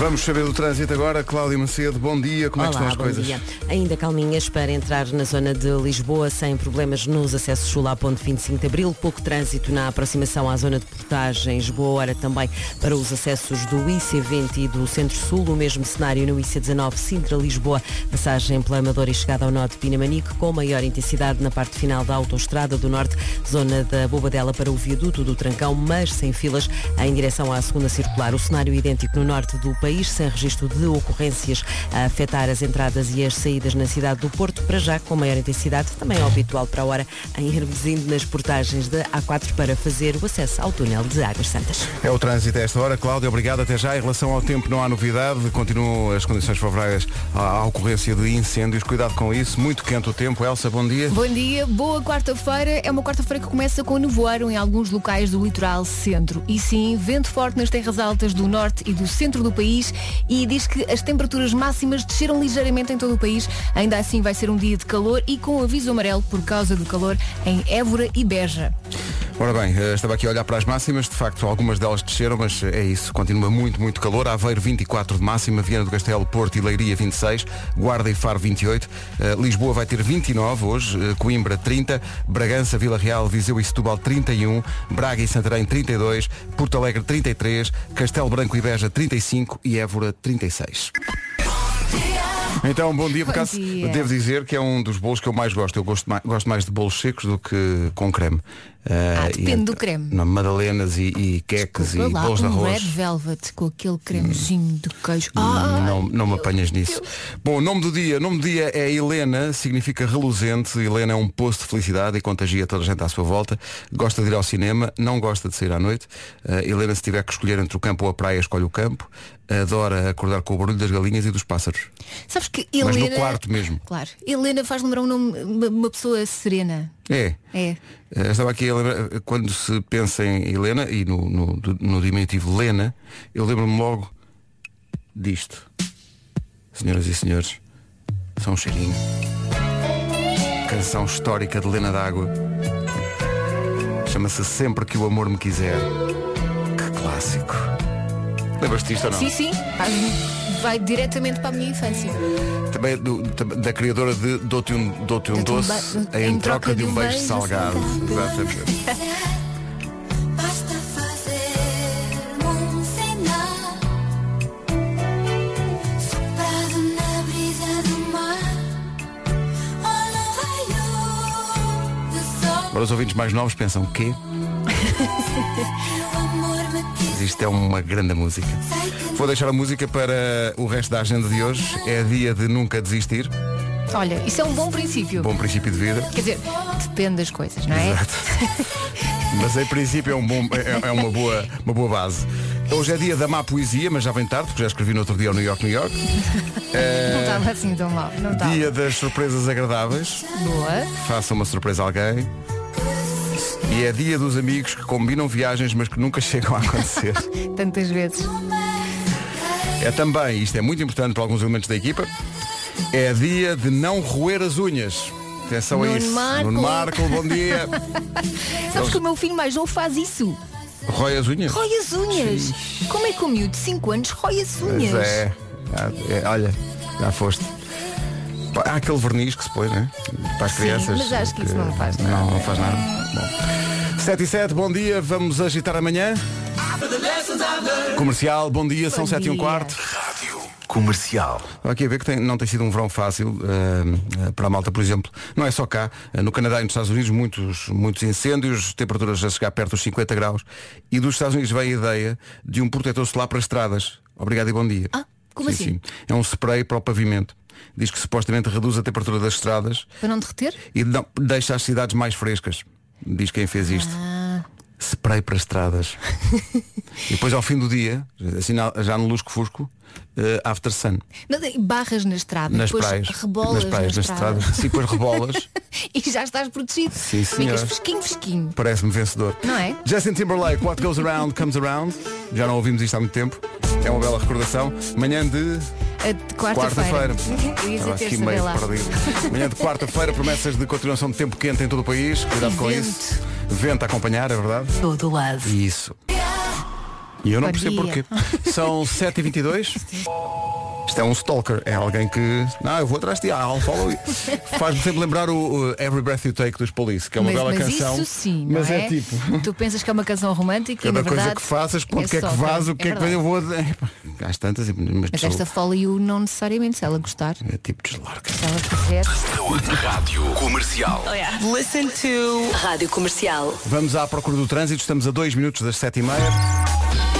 Vamos saber do trânsito agora. Cláudia Macedo, bom dia. Como é que Olá, estão as bom coisas? dia. Ainda calminhas para entrar na zona de Lisboa sem problemas nos acessos sul à ponte 25 de Abril. Pouco trânsito na aproximação à zona de portagens. Boa hora também para os acessos do IC20 e do Centro-Sul. O mesmo cenário no IC19 Sintra-Lisboa. Passagem pela Amadora e chegada ao norte de Pinamanique com maior intensidade na parte final da Autostrada do Norte. Zona da Bobadela para o viaduto do Trancão, mas sem filas em direção à segunda circular. O cenário idêntico no norte do país, sem registro de ocorrências a afetar as entradas e as saídas na cidade do Porto, para já com maior intensidade, também é habitual para a hora em Hermesinde nas portagens da A4 para fazer o acesso ao túnel de Águas Santas. É o trânsito a esta hora. Cláudia, obrigado. Até já. Em relação ao tempo, não há novidade. Continuam as condições favoráveis à, à ocorrência de incêndios. Cuidado com isso. Muito quente o tempo. Elsa, bom dia. Bom dia, boa quarta-feira. É uma quarta-feira que começa com nevoeiro em alguns locais do litoral centro. E sim, vento forte nas terras altas do norte e do centro do país e diz que as temperaturas máximas desceram ligeiramente em todo o país. Ainda assim vai ser um dia de calor e com aviso amarelo por causa do calor em Évora e Beja. Ora bem, eh, estava aqui a olhar para as máximas. De facto, algumas delas desceram, mas é isso. Continua muito, muito calor. Aveiro 24 de máxima, Viana do Castelo, Porto e Leiria 26, Guarda e Faro 28, Eh, Lisboa vai ter 29 hoje, eh, Coimbra 30, Bragança, Vila Real, Viseu e Setúbal 31, Braga e Santarém 32, Porto Alegre 33, Castelo Branco e Beja 35 e Évora 36. Então, bom dia, por acaso devo dizer que é um dos bolos que eu mais gosto. Eu gosto mais, gosto mais de bolos secos do que com creme. Ah, Eh, depende e do creme. Não, madalenas e, e queques e lá, bolos de arroz. red velvet com aquele cremezinho de queijo. Ah, Não, não me apanhas nisso. Bom, o nome do dia. Nome do dia é Helena, significa reluzente. Helena é um poço de felicidade e contagia toda a gente à sua volta. Gosta de ir ao cinema, não gosta de sair à noite. Uh, Helena, se tiver que escolher entre o campo ou a praia, escolhe o campo. Adora acordar com o barulho das galinhas e dos pássaros. sabes que Mas Helena... no quarto mesmo. Claro. Helena faz lembrar um nome, uma pessoa serena. É. É. Uh, estava aqui a lembrar, quando se pensa em Helena e no, no, no diminutivo Lena, eu lembro-me logo disto. Senhoras e senhores, são um cheirinho. Canção histórica de Lena D'Água. Chama-se Sempre que o Amor Me Quiser. Que clássico. Lembras-te disto ou não? Sim, sim. Vai diretamente para a minha infância. Também do- da criadora de Dou-te um, Dou-te um um doce ba- em, troca de um beijo salgado. Exatamente. Basta fazer um sinal Soprado na brisa do mar Ou no raio do sol Agora os ouvintes mais novos pensam? Que isto é uma grande música. Vou deixar a música para o resto da agenda de hoje. É dia de nunca desistir. Olha, isso é um bom princípio. Bom princípio de vida. Quer dizer, depende das coisas, não é? Exato. Mas em princípio é, um bom, é, é uma, boa, uma boa base. Hoje é dia da má poesia, mas já vem tarde, porque já escrevi no outro dia ao New York, New York. Não estava assim tão mal. Não estava. Dia das surpresas agradáveis. Boa. Faça uma surpresa a alguém. E é dia dos amigos que combinam viagens, mas que nunca chegam a acontecer. Tantas vezes. É também, isto é muito importante para alguns elementos da equipa, é dia de não roer as unhas. Atenção a Nuno isso. Marco. Nuno Marco, bom dia. Sabes que o meu filho mais novo faz isso. Rói as unhas? Rói as unhas. Como é que o miúdo de 5 anos rói as unhas? Pois é. É, Olha, já foste. Há aquele verniz que se põe, né? Para as Sim, crianças. mas acho que isso não faz Não, nada. não faz nada. Bom. 7 e 7, bom dia, vamos agitar amanhã. Comercial, bom dia, são Bom 7 e um dia. quarto. Comercial. Estava aqui a ver que tem- não tem sido um verão fácil ah, para a malta, por exemplo. Não é só cá. Ah, no Canadá e nos Estados Unidos, muitos, muitos incêndios, temperaturas a chegar perto dos 50 graus. E dos Estados Unidos veio a ideia de um protetor solar para estradas. Obrigado e bom dia. Ah, como Sim, assim? sim. É um spray para o pavimento. Diz que supostamente reduz a temperatura das estradas Para não derreter? e não- deixa as cidades mais frescas. Diz quem fez isto. Ah. Spray para estradas. e depois ao fim do dia, assim já no lusco-fusco, eh, after sun. Mas barras na estrada, Nas depois praias. rebolas nas praias, na estrada. estradas. Sim, depois rebolas. e já estás protegido. Sim, Ficas fresquinho, fresquinho. Parece-me vencedor. Não é? Justin Timberlake, What Goes Around Comes Around. Já não ouvimos isto há muito tempo. É uma bela recordação. Manhã de quarta-feira. perdido. Manhã de quarta-feira, promessas de continuação de tempo quente em todo o país. Cuidado com vento. isso. Vento a acompanhar, é verdade? Todo lado. Isso. E eu não Bom percebo dia. porquê. São 7h22. Isto é um stalker, é alguém que. Não, eu vou atrás de ti, I'll follow you. Faz-me sempre lembrar o, o Every Breath You Take dos Police, que é uma mas, bela mas canção. isso sim, não mas é? é tipo. Tu pensas que é uma canção romântica e na Cada coisa verdade que faças, quando é quer que stalker. vás, o que é, que verdade. eu vou. Às tantas, mas Mas pessoa- esta follow you não necessariamente, se ela gostar, é tipo deslarga. se ela quiser. Rádio Comercial. Listen to Rádio Comercial. Vamos à procura do trânsito, estamos a 2 minutos das 7h30.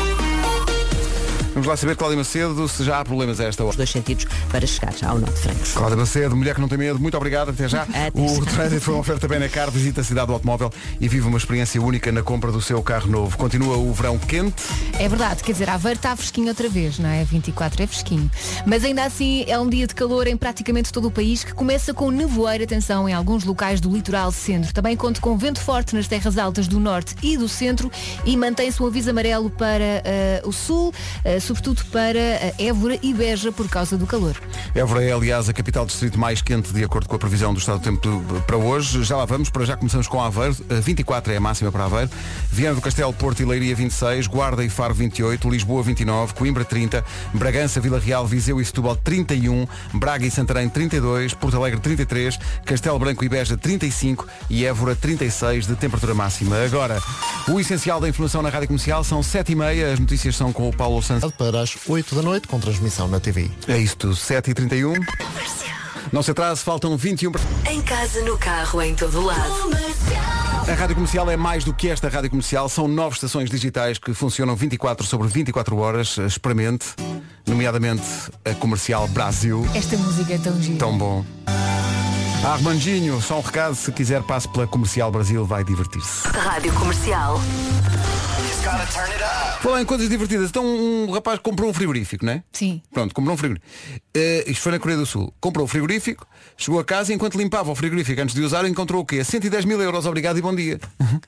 Vamos lá saber, Cláudia Macedo, se já há problemas a esta hora. Os dois sentidos para chegar ao Norte de Francos. Cláudia Macedo, mulher que não tem medo, muito obrigado, até já. Até o trânsito foi uma oferta Benacar, visita a cidade do automóvel e vive uma experiência única na compra do seu carro novo. Continua o verão quente, É verdade, quer dizer, a Aveiro está fresquinho outra vez, não é? 24 é fresquinho. Mas ainda assim é um dia de calor em praticamente todo o país que começa com nevoeiro, atenção, em alguns locais do litoral centro. Também conta com vento forte nas terras altas do norte e do centro e mantém-se um aviso amarelo para eh, o sul, eh, sobretudo para eh, Évora e Beja por causa do calor. Évora é, aliás, a capital distrito mais quente de acordo com a previsão do estado do tempo para hoje. Já lá vamos, para já começamos com Aveiro. Eh, 24 é a máxima para Aveiro. Viana do Castelo, Porto e Leiria 26, Guarda e Faro 28, Lisboa 29, Coimbra 30, Bragança, Vila Real, Viseu e Setúbal 31, Braga e Santarém 32, Porto Alegre 33, Castelo Branco e Beja 35 e Évora 36 de temperatura máxima. Agora, o essencial da informação na Rádio Comercial são 7h30, as notícias são com o Paulo Santos. Para as 8 da noite, com transmissão na TV. É isto, 7h31. Não se atrase, faltam 21 para... Em casa, no carro, em todo lado. A Rádio Comercial é mais do que esta Rádio Comercial. São nove estações digitais que funcionam 24 sobre 24 horas. Experimente, nomeadamente a Comercial Brasil. Esta música é tão gira. Tão bom. Armandinho, só um recado, se quiser passe pela Comercial Brasil, vai divertir-se. Rádio Comercial. Falar em coisas divertidas, então um rapaz comprou um frigorífico, não é? Sim. Pronto, comprou um frigorífico. Eh, isto foi na Coreia do Sul. Comprou o frigorífico, chegou a casa e enquanto limpava o frigorífico antes de usar, encontrou o quê? 110 mil euros, obrigado e bom dia.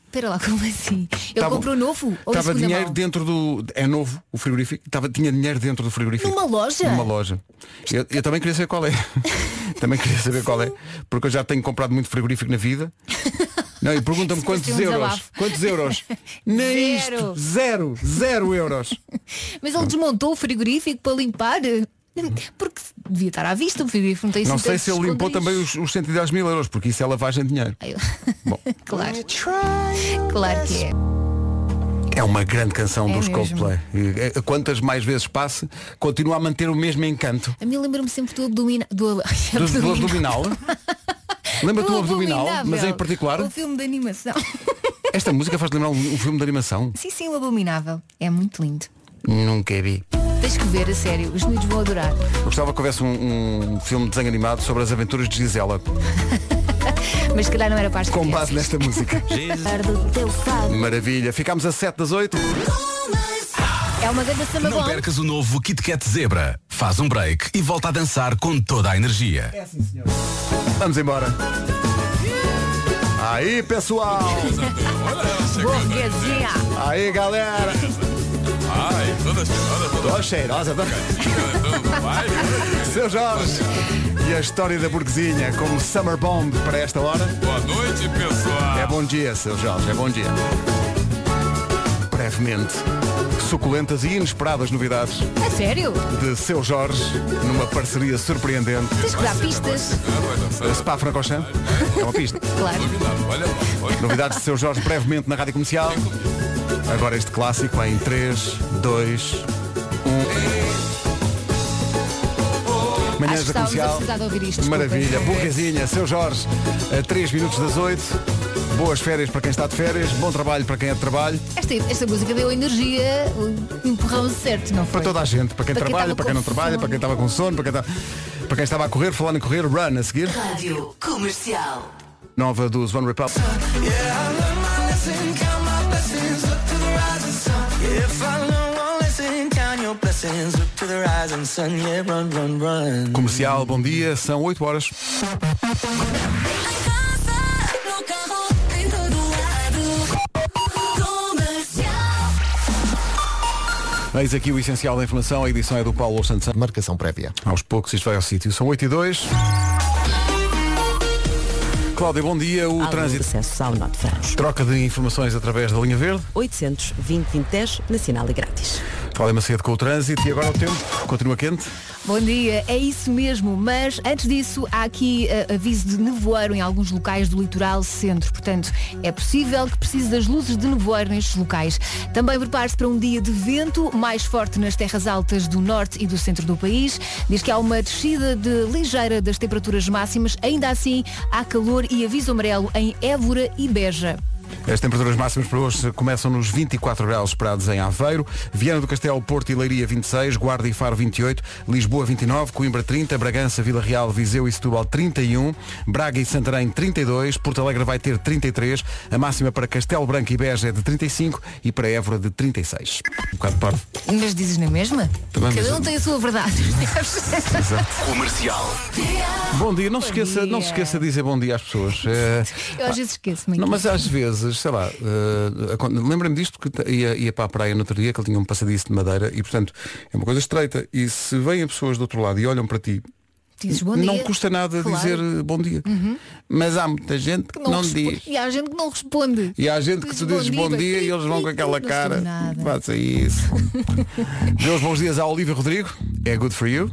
Espera lá, como assim? Ele Tava- comprou novo? Ou Estava dinheiro mão? dentro do. É novo o frigorífico. Tava, tinha dinheiro dentro do frigorífico. Numa loja? Numa loja. Eu, eu também queria saber qual é. também queria saber qual é. Porque eu já tenho comprado muito frigorífico na vida. Não, e pergunta-me quantos euros. desabafo. Quantos euros? Nem Zero. isto. Zero. Zero euros. Mas ele desmontou o frigorífico para limpar? Porque devia estar à vista, o frigorífico não tem Não sei se ele limpou também os, os 110 mil euros, porque isso é lavagem de dinheiro. Bom, claro. Claro que é. É uma grande canção É dos mesmo. Coldplay. Eh, Quantas mais vezes passe, continua a manter o mesmo encanto. A mim lembra-me sempre do abdominal. Do, Do, do abdominal. Lembra-te do abdominal, mas em particular, O filme de animação. esta música faz lembrar um, um filme de animação. sim, sim, o Abominável. É muito lindo. Nunca vi. Tens que ver, a sério. Os miúdos vão adorar. Eu gostava que houvesse um, um filme de desenho animado sobre as aventuras de Gisela, Mas se calhar não era para as com crianças. base nesta música. Maravilha. Ficámos a 7 das 8. É uma grande samba Não bom. percas o novo Kit Kat Zebra. Faz um break e volta a dançar com toda a energia. Vamos embora. Aí, pessoal. Burguesinha. Aí, galera. Ai, toda cheirosa, Tô cheirosa. Vai. Seu Jorge. E a história da burguesinha como Summer Bomb para esta hora. Boa noite, pessoal. É bom dia, seu Jorge, é bom dia. Brevemente, suculentas e inesperadas novidades É sério? de seu Jorge numa parceria surpreendente. Tens que dar pistas. A Spa Francorchamps é uma pista. Claro. Novidades de seu Jorge brevemente na Rádio Comercial. Agora este clássico em 3, 2, 1. Manhãs Acho que da Comercial. de ouvir isto. Maravilha, burguesinha, seu Jorge, a 3 minutos das 8. Boas férias para quem está de férias, bom trabalho para quem é de trabalho, Esta, esta música deu energia, o empurrão certo, não foi? para toda a gente, para quem Para quem trabalha, estava para quem não trabalha, fome. para quem estava com sono, para quem, estava, para quem estava a correr, falando em correr, run a seguir. Rádio Comercial. Nova dos One Republic. Comercial, bom dia, são 8 horas. Eis aqui o essencial da informação, a edição é do Paulo Santos. Marcação prévia. Aos poucos isto vai ao sítio. São 8 e 2. Cláudia, bom dia. O Além trânsito. acesso ao Norte. Troca de informações através da linha verde. 820 2010 nacional e grátis. Cláudia Macedo com o trânsito e agora o tempo. Continua quente. Bom dia, é isso mesmo, mas antes disso há aqui eh, aviso de nevoeiro em alguns locais do litoral centro, portanto é possível que precise das luzes de nevoeiro nestes locais. Também prepare-se para um dia de vento mais forte nas terras altas do norte e do centro do país. Diz que há uma descida de ligeira das temperaturas máximas, ainda assim há calor e aviso amarelo em Évora e Beja. As temperaturas máximas para hoje começam nos 24 graus esperados em Aveiro, Viana do Castelo, Porto e Leiria 26, Guarda e Faro 28, Lisboa 29, Coimbra 30, Bragança, Vila Real, Viseu e Setúbal 31, Braga e Santarém 32, Porto Alegre vai ter 33, a máxima para Castelo Branco e Beja é de 35 e para Évora de 36. Um bocado parvo. Mas dizes na mesma? Também, Cada um tem a sua verdade. Comercial. Bom dia, não se Bom esqueça, não se dia. esqueça de dizer bom dia às pessoas. Eh, Eu às vezes esqueço-me. Não, mas às vezes, sei lá, acon- lembra-me disto porque ia, ia para a praia no outro dia que ele tinha um passadiço de madeira e portanto é uma coisa estreita. E se vêm pessoas do outro lado e olham para ti, Dizes não dia. custa nada Claro. Uhum. dizer eh, bom dia. Mas há muita gente que não, responde. diz. E há gente que não responde. E há gente que Diz tu dizes bom dia e eles vão com aquela não cara. Faça isso. Meus bons dias à Olivia Rodrigo. É good for you.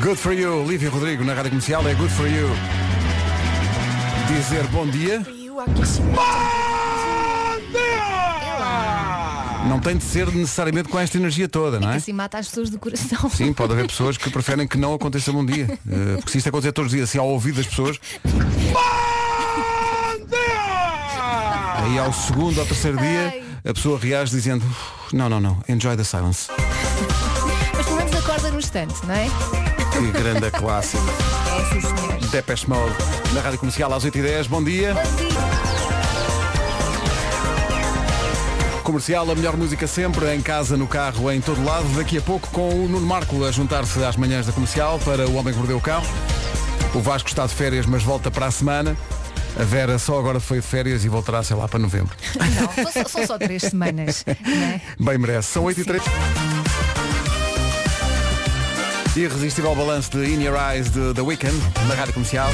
Good for you, Olivia Rodrigo na rádio comercial. É good for you. Dizer bom dia. Não tem de ser necessariamente com esta energia toda, não é? Assim mata as pessoas do coração. Sim, pode haver pessoas que preferem que não aconteça bom dia. Eh, Porque se isto acontecer todos os dias, assim ao ouvido das pessoas. Aí ao segundo ou terceiro dia, a pessoa reage dizendo "Uf, não, não, não, enjoy the silence. No instante, não é? Que grande clássico. É sim. Depeche Mode, na Rádio Comercial às 8h10. Bom dia. Comercial, a melhor música sempre, em casa, no carro, em todo lado. Daqui a pouco com o Nuno Marco a juntar-se às manhãs da comercial para o Homem que Mordeu o Cão. O Vasco está de férias, mas volta para a semana. A Vera só agora foi de férias e voltará, sei lá, para novembro. Não, são, só três semanas. Não é? Bem merece. São 8 e 3. Irresistível balanço de In Your Eyes de The Weeknd, na rádio comercial.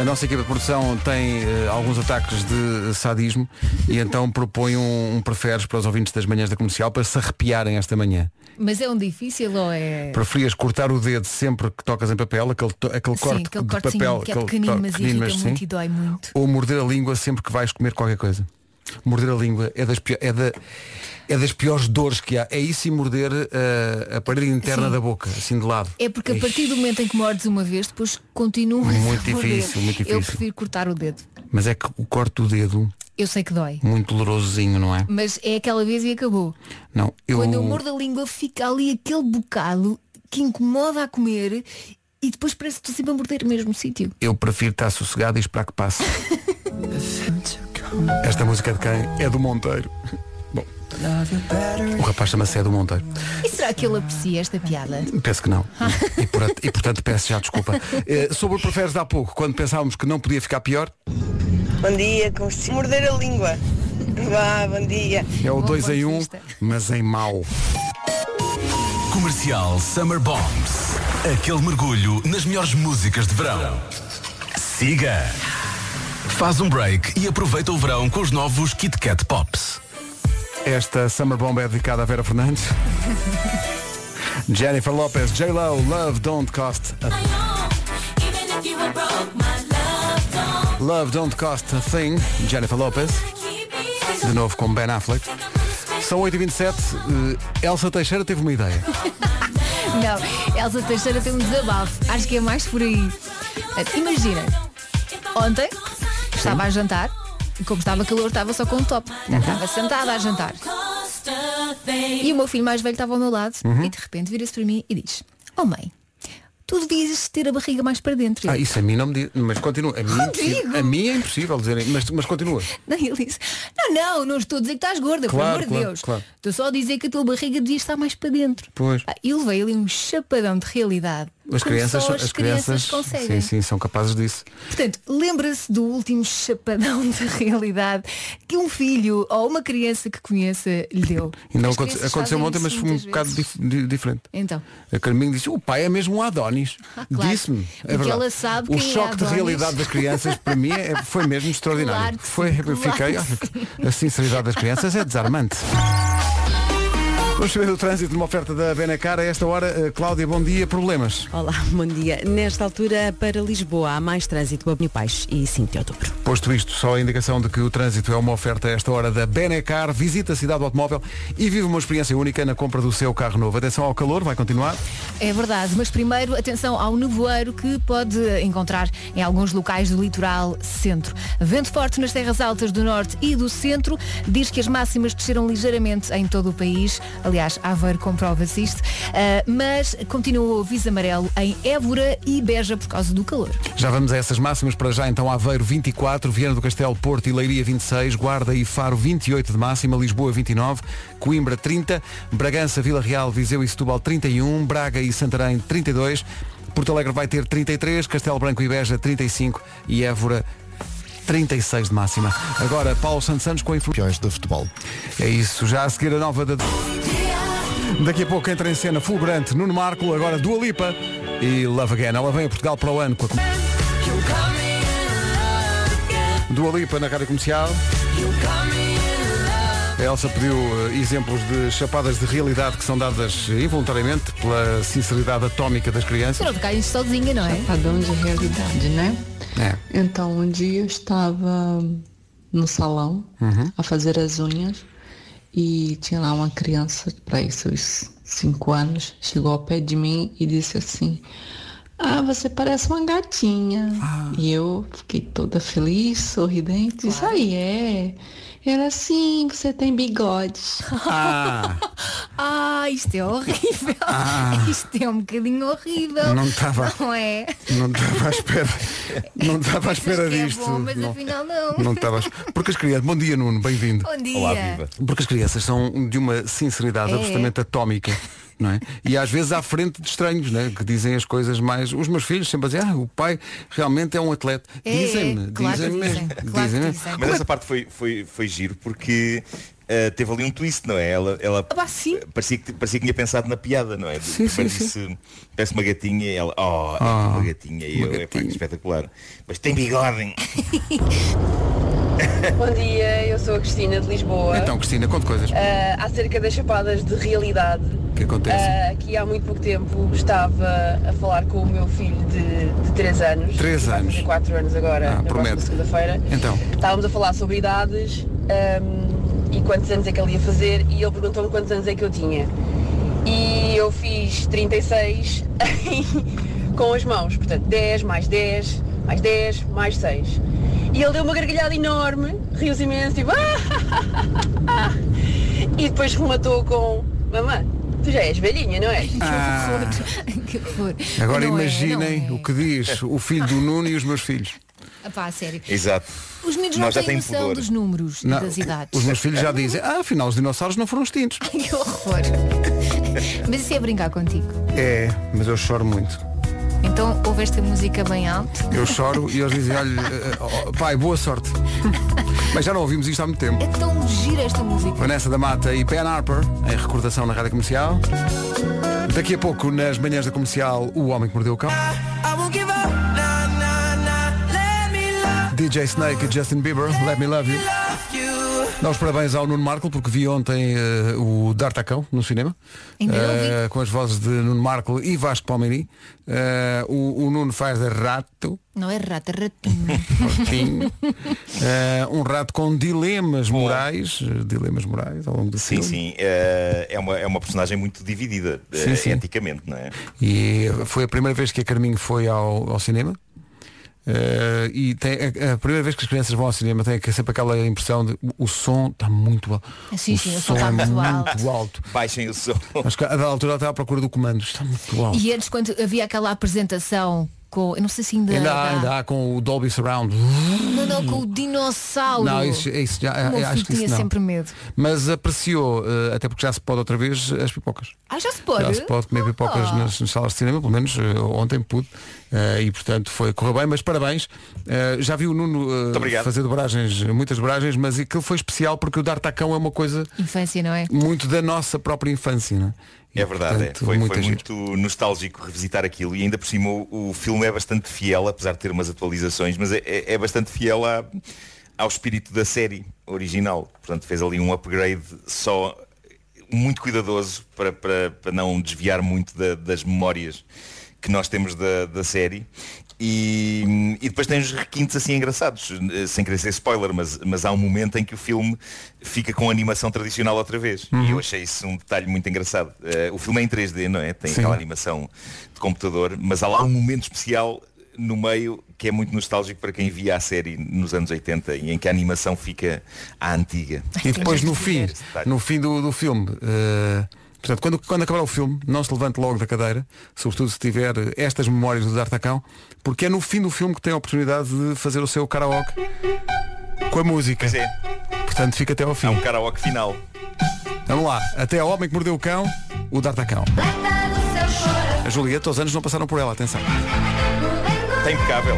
A nossa equipa de produção tem eh, alguns ataques de sadismo e então propõe um, um preferes para os ouvintes das manhãs da comercial para se arrepiarem esta manhã. Mas é um difícil ou é. Preferias cortar o dedo sempre que tocas em papel, aquele, to- aquele Sim, corte aquele de cortezinho papel, que é pequenino, to- mas pequenino, irrita mas muito sim. e dói muito. ou morder a língua sempre que vais comer qualquer coisa. Morder a língua é das, pior, é da, é das piores dores que há. É isso e morder eh, a parede interna Sim. da boca, assim de lado. É porque a partir do momento em que mordes uma vez, depois continua Muito difícil, muito Eu difícil. prefiro cortar o dedo. Mas é que o corte do dedo, Eu sei que dói. muito dolorosinho, não é? Mas é aquela vez e acabou. Não, eu, Quando eu mordo a língua fica ali aquele bocado que incomoda a comer e depois parece que estou sempre a morder o mesmo sítio. eu prefiro estar sossegado e esperar que passe. Esta música de quem? É do Monteiro. O rapaz chama-se É do Monteiro. E será que ele aprecia esta piada? Penso que não. E, por- e, portanto peço já desculpa. Eh, sobre o preferes de há pouco, quando pensávamos que não podia ficar pior, Bom dia, com se morder a língua. Vá, bom dia. é o Bom 2 em 1, ponto de um, mas em mau. Comercial Summer Bombs. Aquele mergulho nas melhores músicas de verão. Siga! Faz um break e aproveita o verão com os novos Kit Kat Pops. Esta Summer Bomb é dedicada a Vera Fernandes. Jennifer Lopez, J-Lo, Love Don't Cost a Love Don't Cost a Thing, Jennifer Lopez, de novo com Ben Affleck. São 8h27, eh, Elsa Teixeira teve uma ideia. Não, Elsa Teixeira tem um desabafo. Acho que é mais por aí. Imagina, ontem estava a jantar e como estava calor estava só com o top. Estava sentada a jantar. E o meu filho mais velho estava ao meu lado e de repente vira-se para mim e diz, oh mãe, tu devias ter a barriga mais para dentro. Ah, isso a mim não me diz, mas continua. A mim, é a mim é impossível dizer, mas, mas continua. Não, ele disse, não, não, não estou a dizer que estás gorda, Claro, por amor de claro, Deus. claro. Estou só a dizer que a tua barriga devia estar mais para dentro. Pois. Ah, E levei ali um chapadão de realidade. As crianças, as as crianças, crianças conseguem. sim, sim, são capazes disso. Portanto, lembra-se do último chapadão de realidade que um filho ou uma criança que conheça lhe deu. E não aconte- aconteceu ontem, mas foi um bocado dif- di- diferente. Então, A Carminho disse, o pai é mesmo um Adonis. claro. Disse-me. É verdade. ela sabe o é choque de Adonis. realidade das crianças, para mim, é- foi mesmo extraordinário. Claro foi, sim, eu claro fiquei, a sinceridade das crianças é desarmante. Vamos saber do trânsito numa oferta da Benacar. A esta hora, eh, Cláudia, bom dia. Problemas? Olá, bom dia. Nesta altura, para Lisboa, há mais trânsito a Pais e 5 de outubro. Posto isto, só a indicação de que o trânsito é uma oferta a esta hora da Benacar. Visita a cidade do automóvel e vive uma experiência única na compra do seu carro novo. Atenção ao calor, vai continuar. é verdade, mas primeiro atenção ao nevoeiro que pode encontrar em alguns locais do litoral centro. Vento forte nas terras altas do norte e do centro, diz que as máximas desceram ligeiramente em todo o país. Aliás, Aveiro comprova-se isto, Ah, mas continua o aviso amarelo em Évora e Beja por causa do calor. Já vamos a essas máximas para já, então Aveiro 24, Viana do Castelo, Porto e Leiria 26, Guarda e Faro 28 de máxima, Lisboa 29, Coimbra 30, Bragança, Vila Real, Viseu e Setúbal 31, Braga e Santarém 32, Porto Alegre vai ter 33, Castelo Branco e Beja 35 e Évora 36 de máxima. Agora, Paulo Santos Santos com a influência. Campeões de futebol. É isso, já a seguir a nova da... Daqui a pouco entra em cena fulgurante Nuno Marco, agora Dua Lipa e Love Again. Ela vem a Portugal para o ano com a... Dua Lipa na rádio comercial. A Elsa pediu eh, exemplos de chapadas de realidade que são dadas involuntariamente pela sinceridade atómica das crianças. Tocar isto sozinha, não é? Padrão de realidade, né? É. Então, um dia eu estava no salão Uhum. a fazer as unhas e tinha lá uma criança, para uns cinco anos, chegou ao pé de mim e disse assim, ah, você parece uma gatinha. Ah. E eu fiquei toda feliz, sorridente, disse, aí é. Era assim, você tem bigode. Ah, Ah, isto é horrível. Isto é um bocadinho horrível. Não estava. Não é? não estava à espera. Não estava à espera é disto. bom, mas não, afinal não. não estava. Porque as crianças. Bom dia, Nuno, bem-vindo. Bom dia. Olá, viva. Porque as crianças são de uma sinceridade É. absolutamente atómica. Não é? E às vezes à frente de estranhos, não é? que dizem as coisas mais. Os meus filhos sempre a dizer, ah, o pai realmente é um atleta. É, Dizem-me, dizem-me dizem, mesmo. dizem. Mas essa parte foi, foi, foi giro porque eh, teve ali um twist, não é? Ela, ela Ah, parecia, que, parecia que tinha pensado na piada, não é? Sim, Primeiro sim, disse, parece uma gatinha e ela, oh, é Ah, uma gatinha. E uma eu, é pá, gatinha. espetacular. Mas tem bigode. Bom dia, eu sou a Cristina de Lisboa. Então, Cristina, conte coisas Ah, acerca das chapadas de realidade, que acontecem. ah, que há muito pouco tempo estava a falar com o meu filho de, de 3 anos. Três que vai anos. fazer 4 anos agora, Ah, na segunda-feira. Então. Estávamos a falar sobre idades ahm, e quantos anos é que ele ia fazer e ele perguntou-me quantos anos é que eu tinha. E eu fiz 36 com as mãos, portanto 10 mais 10 mais 10 mais 6. E ele deu uma gargalhada enorme, riu-se imenso, tipo "Ah!" E depois rematou com Mamãe, tu já és velhinha, não és? Ah, que horror. agora Não é, imaginem não é. o que diz o filho do Nuno e os meus filhos. Ah, pá, sério. Exato. Os não Nós já têm noção pudor. dos números e Não, das idades. os meus filhos já dizem, ah, afinal os dinossauros não foram extintos. que horror. Mas isso é brincar contigo. É, mas eu choro muito. Então ouve esta música bem alto. Eu choro e eles dizem, olha, eh, oh, pai, boa sorte. Mas já não ouvimos isto há muito tempo. É tão gira esta música. Vanessa da Mata e Ben Harper, em recordação na Rádio Comercial. Daqui a pouco, nas manhãs da comercial, o homem que mordeu o cão. DJ Snake e Justin Bieber, Let Me Love You. Dá os parabéns ao Nuno Marco, porque vi ontem eh, o D'Artacão no cinema. Eh, com as vozes de Nuno Marco e Vasco Palmeirim. Eh, o, o Nuno faz de rato. Não é rata, é ratinho. Um rato com dilemas morais, eh, dilemas morais ao longo do Sim, filme. sim. eh, é, uma, é uma personagem muito dividida, Sim, sim. eticamente, não é? E foi a primeira vez que a Carminho foi ao, ao cinema. Eh, e tem, a, a primeira vez que as crianças vão ao cinema tem sempre aquela impressão de o, som está muito alto. Sim, o sim, o som som está é muito muito alto. Baixem o som. Acho que a da altura ela está à procura do comando. Está muito alto. E antes, quando havia aquela apresentação com, eu não sei se ainda, Ainda há, dá. ainda há com o Dolby Surround. Não, não, com o dinossauro. Não, isso, isso já, O meu acho que isso tinha não. sempre medo. Mas apreciou, eh, até porque já se pode outra vez, as pipocas. Ah, já se pode? Já se pode comer pipocas Ah. nas, nas salas de cinema, pelo menos eh, ontem pude. Eh, e portanto foi, correu bem, mas parabéns. Eh, já vi o Nuno eh, obrigado. fazer dobragens, muitas dobragens, mas aquilo foi especial porque o D'Artacão é uma coisa Infância, não é? muito da nossa própria infância. Não é? É verdade, portanto, é. Foi, muito foi muito nostálgico revisitar aquilo e ainda por cima o, o filme é bastante fiel, apesar de ter umas atualizações, mas é, é- é bastante fiel à- ao espírito da série original. Portanto, fez ali um upgrade só muito cuidadoso para, para, para não desviar muito da- das memórias que nós temos da, da série. E, e depois tem uns requintes assim engraçados, eh, sem querer ser spoiler, mas, mas há um momento em que o filme fica com a animação tradicional outra vez. E eu achei isso um detalhe muito engraçado. Eh, o filme é em 3D, não é? Tem Sim. aquela animação de computador, mas há lá um momento especial no meio que é muito nostálgico para quem via a série nos anos 80 e em que a animação fica à antiga. E depois no fim, no fim do, do filme, eh, portanto, quando, quando acabar o filme, não se levante logo da cadeira, sobretudo se tiver estas memórias do D'Artacão, porque é no fim do filme que tem a oportunidade de fazer o seu karaoke com a música. Pois é, Portanto, fica até ao fim. há um karaoke final. Vamos lá, até ao homem que mordeu o cão, o D'Artacão. A Julieta, todos os anos não passaram por ela, atenção. Está impecável.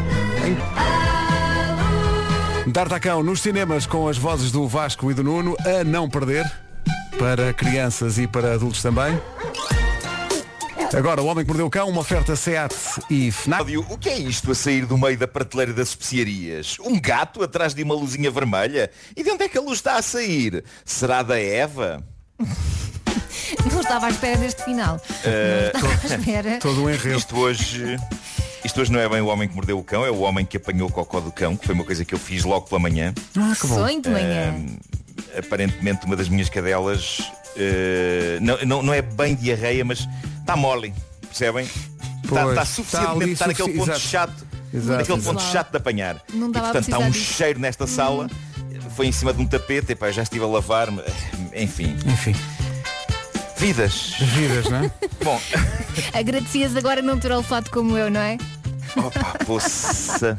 D'Artacão nos cinemas com as vozes do Vasco e do Nuno, a não perder, para crianças e para adultos também. Agora, o homem que mordeu o cão, uma oferta SEAT e FNAC. O que é isto a sair do meio da prateleira das especiarias? Um gato atrás de uma luzinha vermelha? E de onde é que a luz está a sair? Será da Eva? Não estava à espera deste final. Eh, Não estava à espera. Todo um enredo. Isto hoje, isto hoje não é bem o homem que mordeu o cão, é o homem que apanhou o cocó do cão, que foi uma coisa que eu fiz logo pela manhã. Ah, que bom. Sonho de manhã. Aparentemente uma das minhas cadelas não, não, não é bem diarreia, mas está mole, percebem? Está, está está suficientemente, está naquele ponto exato. chato, Exato, naquele exato. ponto chato de apanhar. Não e portanto está precisar um disso. cheiro nesta sala, foi em cima de um tapete, epá, já estive a lavar-me, enfim. Enfim, Vidas. vidas, não é? Bom, Agradecias agora não ter olfato como eu, não é? Opa, poça.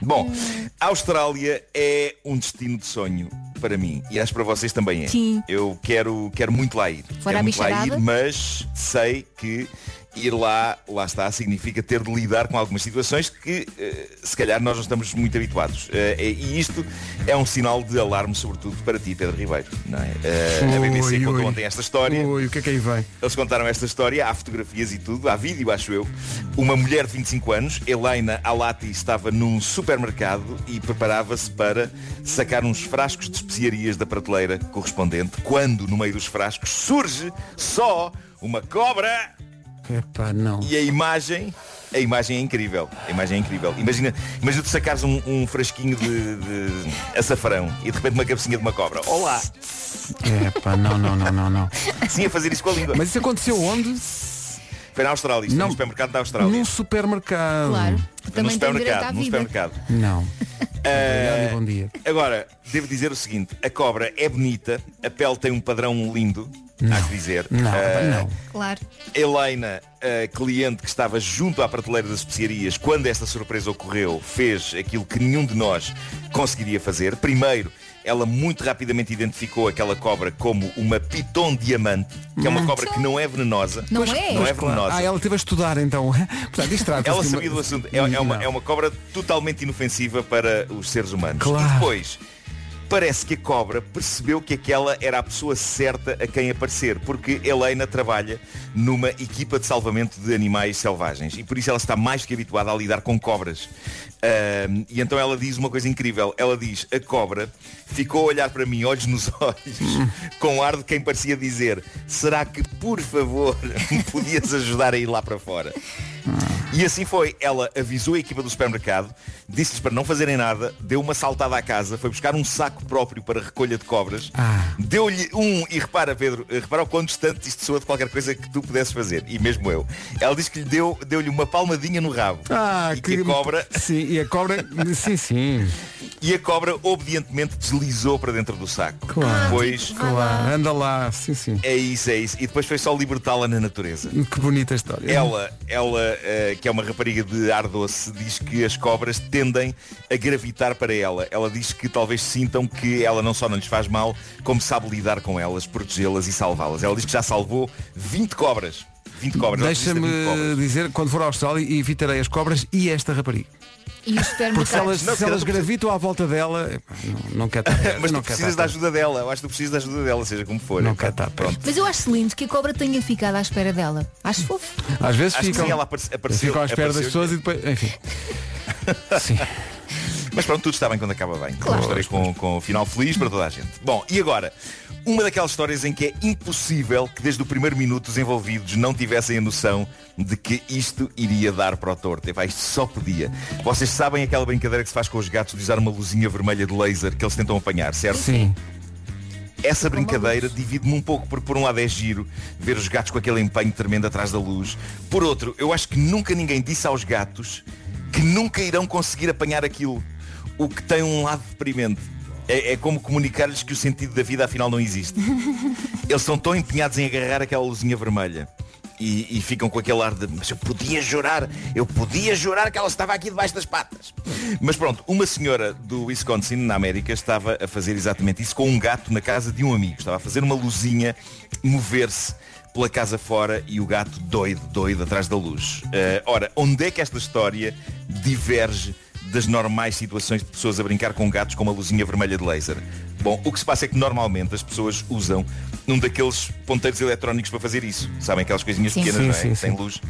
Bom, a Austrália é um destino de sonho para mim e acho para vocês também é. Sim. Eu quero, quero muito lá ir. Fora quero muito lá ir, mas sei que ir lá, lá está, significa ter de lidar com algumas situações que eh, se calhar nós não estamos muito habituados. Eh, e isto é um sinal de alarme, sobretudo para ti, Pedro Ribeiro. Não é? Eh, a BBC contou ontem esta história. Ui, o que é que aí vem? Eles contaram esta história, há fotografias e tudo, há vídeo, acho eu. Uma mulher de 25 anos, Helena Alati, estava num supermercado e preparava-se para sacar uns frascos de especiarias da prateleira correspondente, quando no meio dos frascos surge só uma cobra Epá, não. e a imagem. A imagem é incrível. A imagem é incrível. Imagina, imagina tu sacares um, um frasquinho de, de açafrão e de repente uma cabecinha de uma cobra. Olá! Epá, não, não, não, não, não. Sim, a fazer isso com a língua. Mas isso aconteceu onde? Foi na Austrália, isto foi Não. no supermercado da Austrália. Num supermercado. Claro. Também no supermercado, no supermercado. Não. Obrigado e bom dia. Agora, devo dizer o seguinte, a cobra é bonita, a pele tem um padrão lindo, há que dizer. Não, Eh, não. Claro. Helena, a cliente que estava junto à prateleira das especiarias quando esta surpresa ocorreu, fez aquilo que nenhum de nós conseguiria fazer. Primeiro, ela muito rapidamente identificou aquela cobra como uma piton diamante, que é uma cobra que não é venenosa. Não é? Não é venenosa. Ah, ela esteve a estudar então. Portanto, isto trata-se Ela uma- sabia do assunto. É, é uma, é uma cobra totalmente inofensiva para os seres humanos. Claro. E depois, parece que a cobra percebeu que aquela era a pessoa certa a quem aparecer, porque Helena trabalha numa equipa de salvamento de animais selvagens e por isso ela está mais que habituada a lidar com cobras. E então ela diz uma coisa incrível. Ela diz, a cobra ficou a olhar para mim, olhos nos olhos, com ar de quem parecia dizer, será que, por favor, me podias ajudar a ir lá para fora? E assim foi. Ela avisou a equipa do supermercado, disse-lhes para não fazerem nada, deu uma saltada à casa, foi buscar um saco próprio para recolha de cobras, Ah. deu-lhe um, e repara Pedro, eh, repara o quão distante isto soa de qualquer coisa que tu pudesses fazer, e mesmo eu. Ela disse que lhe deu, deu-lhe uma palmadinha no rabo. Ah, e que, que a cobra Sim, e a cobra. Sim, sim. E a cobra obedientemente deslizou para dentro do saco. Claro. Depois, Claro, anda lá, sim, sim. é isso, é isso. E depois foi só libertá-la na natureza. Que bonita história. Ela, ela eh, que é uma rapariga de ar doce, diz que as cobras tendem a gravitar para ela. Ela diz que talvez sintam que ela não só não lhes faz mal, como sabe lidar com elas, protegê-las e salvá-las. Ela diz que já salvou 20 cobras. 20 cobras. Deixa-me 20 cobras. dizer, quando for à Austrália, evitarei as cobras e esta rapariga. E os Porque se elas, Não, se elas gravitam à volta dela, não, não quer estar perto, Mas não tu precisas da ajuda dela. Eu acho que tu precisas da ajuda dela, seja como for. Não quer estar Pronto. Mas eu acho lindo que a cobra tenha ficado à espera dela. Acho fofo. Às vezes Acho que ficam, sim, ela aparece- apareceu- ficam à espera das pessoas e depois, enfim. Sim. Mas pronto, tudo está bem quando acaba bem. Uma história com, com um final feliz para toda a gente. Bom, e agora? Uma daquelas histórias em que é impossível que desde o primeiro minuto os envolvidos não tivessem a noção de que isto iria dar para o torto. Epá, isto só podia. Vocês sabem aquela brincadeira que se faz com os gatos de usar uma luzinha vermelha de laser que eles tentam apanhar, certo? Sim. Essa brincadeira divide-me um pouco, porque por um lado é giro ver os gatos com aquele empenho tremendo atrás da luz. Por outro, eu acho que nunca ninguém disse aos gatos que nunca irão conseguir apanhar aquilo. O que tem um lado deprimente. É, é como comunicar-lhes que o sentido da vida afinal não existe. Eles estão tão empenhados em agarrar aquela luzinha vermelha. E, e ficam com aquele ar de mas eu podia jurar, eu podia jurar que ela estava aqui debaixo das patas. Mas pronto, uma senhora do Wisconsin, na América, estava a fazer exatamente isso com um gato na casa de um amigo. Estava a fazer uma luzinha mover-se pela casa fora e o gato doido, doido atrás da luz. Eh, ora, onde é que esta história diverge das normais situações de pessoas a brincar com gatos com uma luzinha vermelha de laser. Bom, o que se passa é que normalmente as pessoas usam um daqueles ponteiros eletrónicos para fazer isso. Sabem aquelas coisinhas Sim. pequenas, Sim, não é? sim, Sem sim. luz.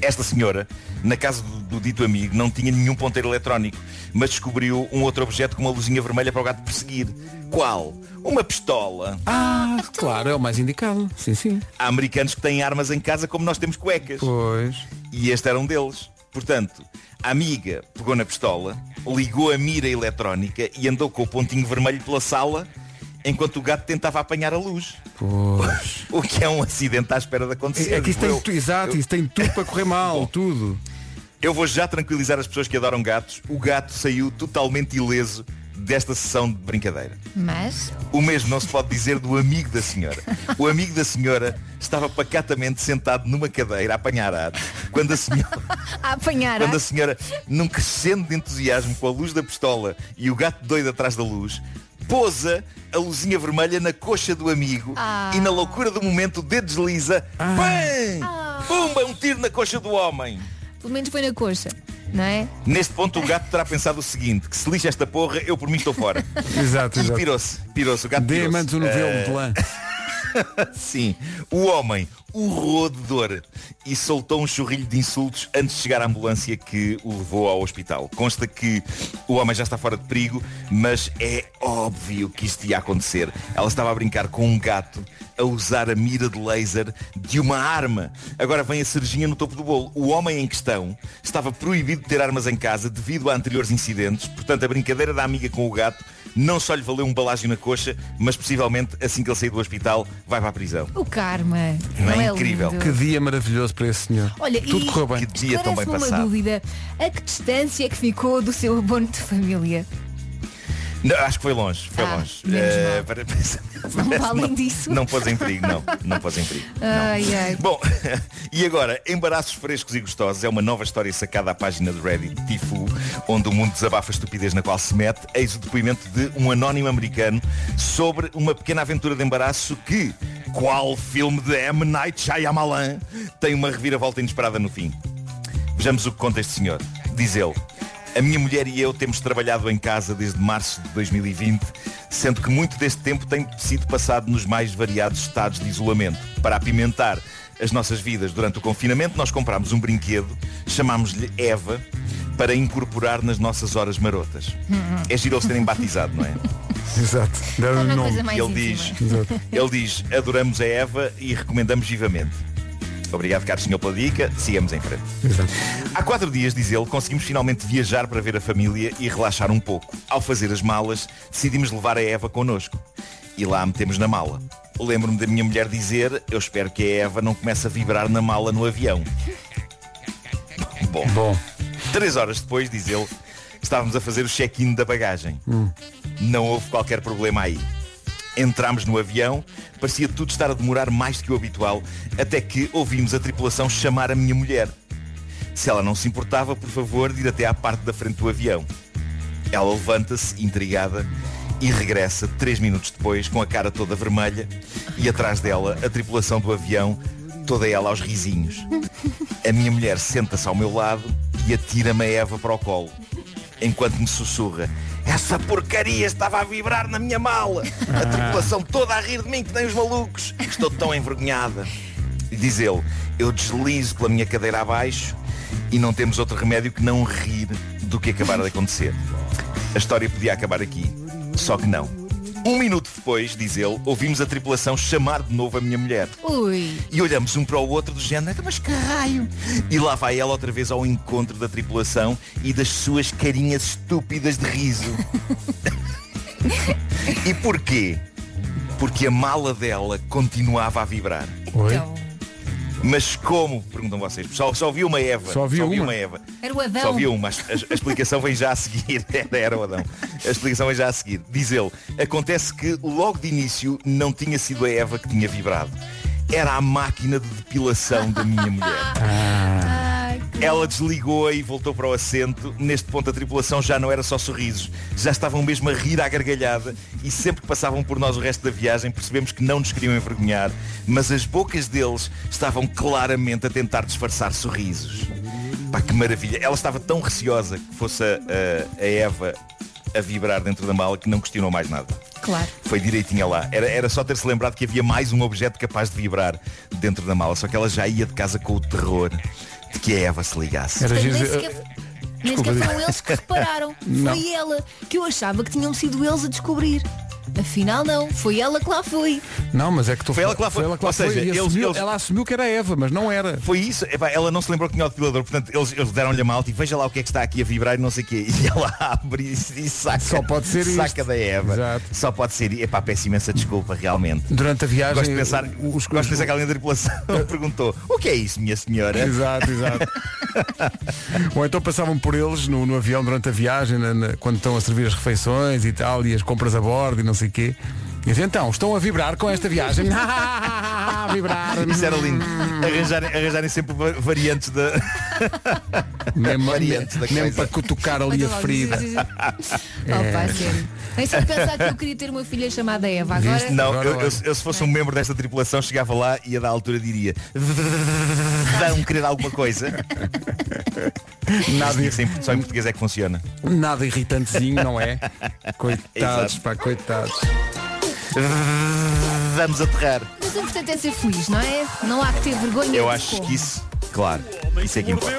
Esta senhora, na casa do, do dito amigo, não tinha nenhum ponteiro eletrónico, mas descobriu um outro objeto com uma luzinha vermelha para o gato perseguir. Qual? Uma pistola. Ah, claro, é o mais indicado. Sim, sim. Há americanos que têm armas em casa como nós temos cuecas. Pois. E este era um deles. Portanto, a amiga pegou na pistola, ligou a mira eletrónica e andou com o pontinho vermelho pela sala enquanto o gato tentava apanhar a luz. Pois. O que é um acidente à espera de acontecer. É que isso tem, Eu- exato, eu- tem tudo para correr mal, tudo. Eu vou já tranquilizar as pessoas que adoram gatos. O gato saiu totalmente ileso desta sessão de brincadeira. Mas O mesmo não se pode dizer do amigo da senhora. O amigo da senhora estava pacatamente sentado numa cadeira a apanhar ar. Quando a senhora, a apanhar. quando a senhora, num crescendo de entusiasmo com a luz da pistola e o gato doido atrás da luz, pousa a luzinha vermelha na coxa do amigo Ah. e na loucura do momento o dedo desliza. Bem! Pumba! Um tiro na coxa do homem. Pelo menos foi na coxa, não é? Neste ponto o gato terá pensado o seguinte, que se lixa esta porra, eu por mim estou fora. Exato, E exato. pirou-se, pirou-se, o gato pirou-se. mandos o novelo Eh, de lã. Sim, o homem urrou de dor e soltou um chorrilho de insultos antes de chegar à ambulância que o levou ao hospital. Consta que o homem já está fora de perigo, mas é óbvio que isto ia acontecer. Ela estava a brincar com um gato a usar a mira de laser de uma arma. Agora vem a cerejinha no topo do bolo. O homem em questão estava proibido de ter armas em casa devido a anteriores incidentes. Portanto, a brincadeira da amiga com o gato não só lhe valeu um balágio na coxa, mas possivelmente, assim que ele sair do hospital, vai para a prisão. O karma. Não Não, é é incrível? lindo. Que dia maravilhoso para esse senhor. Olha, Tudo correu bem. Que dia tão bem parece-me uma passado. dúvida. A que distância é que ficou do seu abono de família? Não, acho que foi longe, foi Ah, longe. Eh, mal. para- Não além disso. Não pôs em perigo, não. Não pôs em perigo. não. Ai, ai. Bom, e agora, embaraços frescos e gostosos é uma nova história sacada à página de Reddit Tifu, onde o mundo desabafa a estupidez na qual se mete, eis o depoimento de um anónimo americano sobre uma pequena aventura de embaraço que, qual filme de M. Night Shyamalan, tem uma reviravolta inesperada no fim. Vejamos o que conta este senhor. Diz ele. A minha mulher e eu temos trabalhado em casa desde março de 2020, sendo que muito deste tempo tem sido passado nos mais variados estados de isolamento. Para apimentar as nossas vidas durante o confinamento, nós comprámos um brinquedo, chamámos-lhe Eva, para incorporar nas nossas horas marotas. É giro eles terem batizado, não é? Exato. Nome. ele íntima. diz, ele diz, adoramos a Eva e recomendamos vivamente. Obrigado, caro senhor, pela dica. Sigamos em frente. Exato. Há quatro dias, diz ele, conseguimos finalmente viajar para ver a família e relaxar um pouco. Ao fazer as malas, decidimos levar a Eva connosco. E lá a metemos na mala. Lembro-me da minha mulher dizer, eu espero que a Eva não comece a vibrar na mala no avião. Bom, Bom. Três horas depois, diz ele, Estávamos a fazer o check-in da bagagem. Não houve qualquer problema aí. Entramos no avião, parecia tudo estar a demorar mais do que o habitual, até que ouvimos a tripulação chamar a minha mulher. Se ela não se importava, por favor, de ir até à parte da frente do avião. Ela levanta-se, intrigada, e regressa três minutos depois, com a cara toda vermelha, e atrás dela a tripulação do avião, toda ela aos risinhos. A minha mulher senta-se ao meu lado e atira-me a Eva para o colo, enquanto me sussurra. Essa porcaria estava a vibrar na minha mala. A tripulação toda a rir de mim que nem os malucos. Estou tão envergonhada. E diz ele, eu deslizo pela minha cadeira abaixo e não temos outro remédio que não rir do que acabar de acontecer. A história podia acabar aqui, só que não. Um minuto depois, diz ele, ouvimos a tripulação chamar de novo a minha mulher. Ui. E olhamos um para o outro do género, mas que raio! E lá vai ela outra vez ao encontro da tripulação e das suas carinhas estúpidas de riso. e porquê? Porque a mala dela continuava a vibrar. Oi? Então, Mas como? Perguntam vocês. Só, só havia uma Eva. Só havia havia uma? uma Eva. era o Adão. Só havia uma. A, a explicação vem já a seguir. Era, era o Adão. A explicação vem já a seguir. Diz ele, acontece que logo de início não tinha sido a Eva que tinha vibrado. Era a máquina de depilação da minha mulher. Que- Ela desligou e voltou para o assento. Neste ponto a tripulação já não era só sorrisos. Já estavam mesmo a rir à gargalhada e sempre que passavam por nós o resto da viagem percebemos que não nos queriam envergonhar, mas as bocas deles estavam claramente a tentar disfarçar sorrisos. Pá, que maravilha. Ela estava tão receosa que fosse a, a- a Eva a vibrar dentro da mala que não questionou mais nada. Claro. Foi direitinha lá. Era, era só ter-se lembrado que havia mais um objeto capaz de vibrar dentro da mala. Só que ela já ia de casa com o terror que a Eva se ligasse. Era Portanto, giro- nem sequer, Desculpa, diga. foram eles que repararam. Não. Foi ela, que eu achava que tinham sido eles a descobrir. Afinal não, foi ela que lá foi. Não, mas é que tu Foi ela que lá foi. Ou seja, e eles- assumiu- eles- ela assumiu que era Eva, mas não era. Foi isso, Epá, ela não se lembrou que tinha o depilador, portanto eles, eles deram-lhe a malta e veja lá o que é que está aqui a vibrar e não sei o quê. E ela abre e, e saca, Só pode ser saca isto. da Eva. Exato. Só pode ser. Epá, peço imensa desculpa, realmente. Durante a viagem. Gosto de pensar, os, gosto de pensar que alguém da tripulação perguntou o que é isso, minha senhora? Exato, exato. Ou então passavam por eles no, no avião durante a viagem, na- na- quando estão a servir as refeições e tal, e as compras a bordo e não sei o quê. E dizem, então, estão a vibrar com esta viagem. a vibrar. Isso era lindo. Arranjarem, arranjarem sempre va- variantes da. Mesmo, variantes da mesmo para cutucar ali a ferida. sim, sim, sim. Nem sei pensar que eu queria ter uma filha chamada Eva. Agora, Viste? Não, Agora eu, eu- eu se fosse um membro desta tripulação chegava lá e a da altura diria Vão querer alguma coisa Nada, em- Só em português é que funciona nada irritantezinho, não é? Coitados, Exato. pá, coitados. Vamos aterrar mas o importante é ser feliz, não é? Não há que ter vergonha Eu acho como. que isso, claro Isso é que importa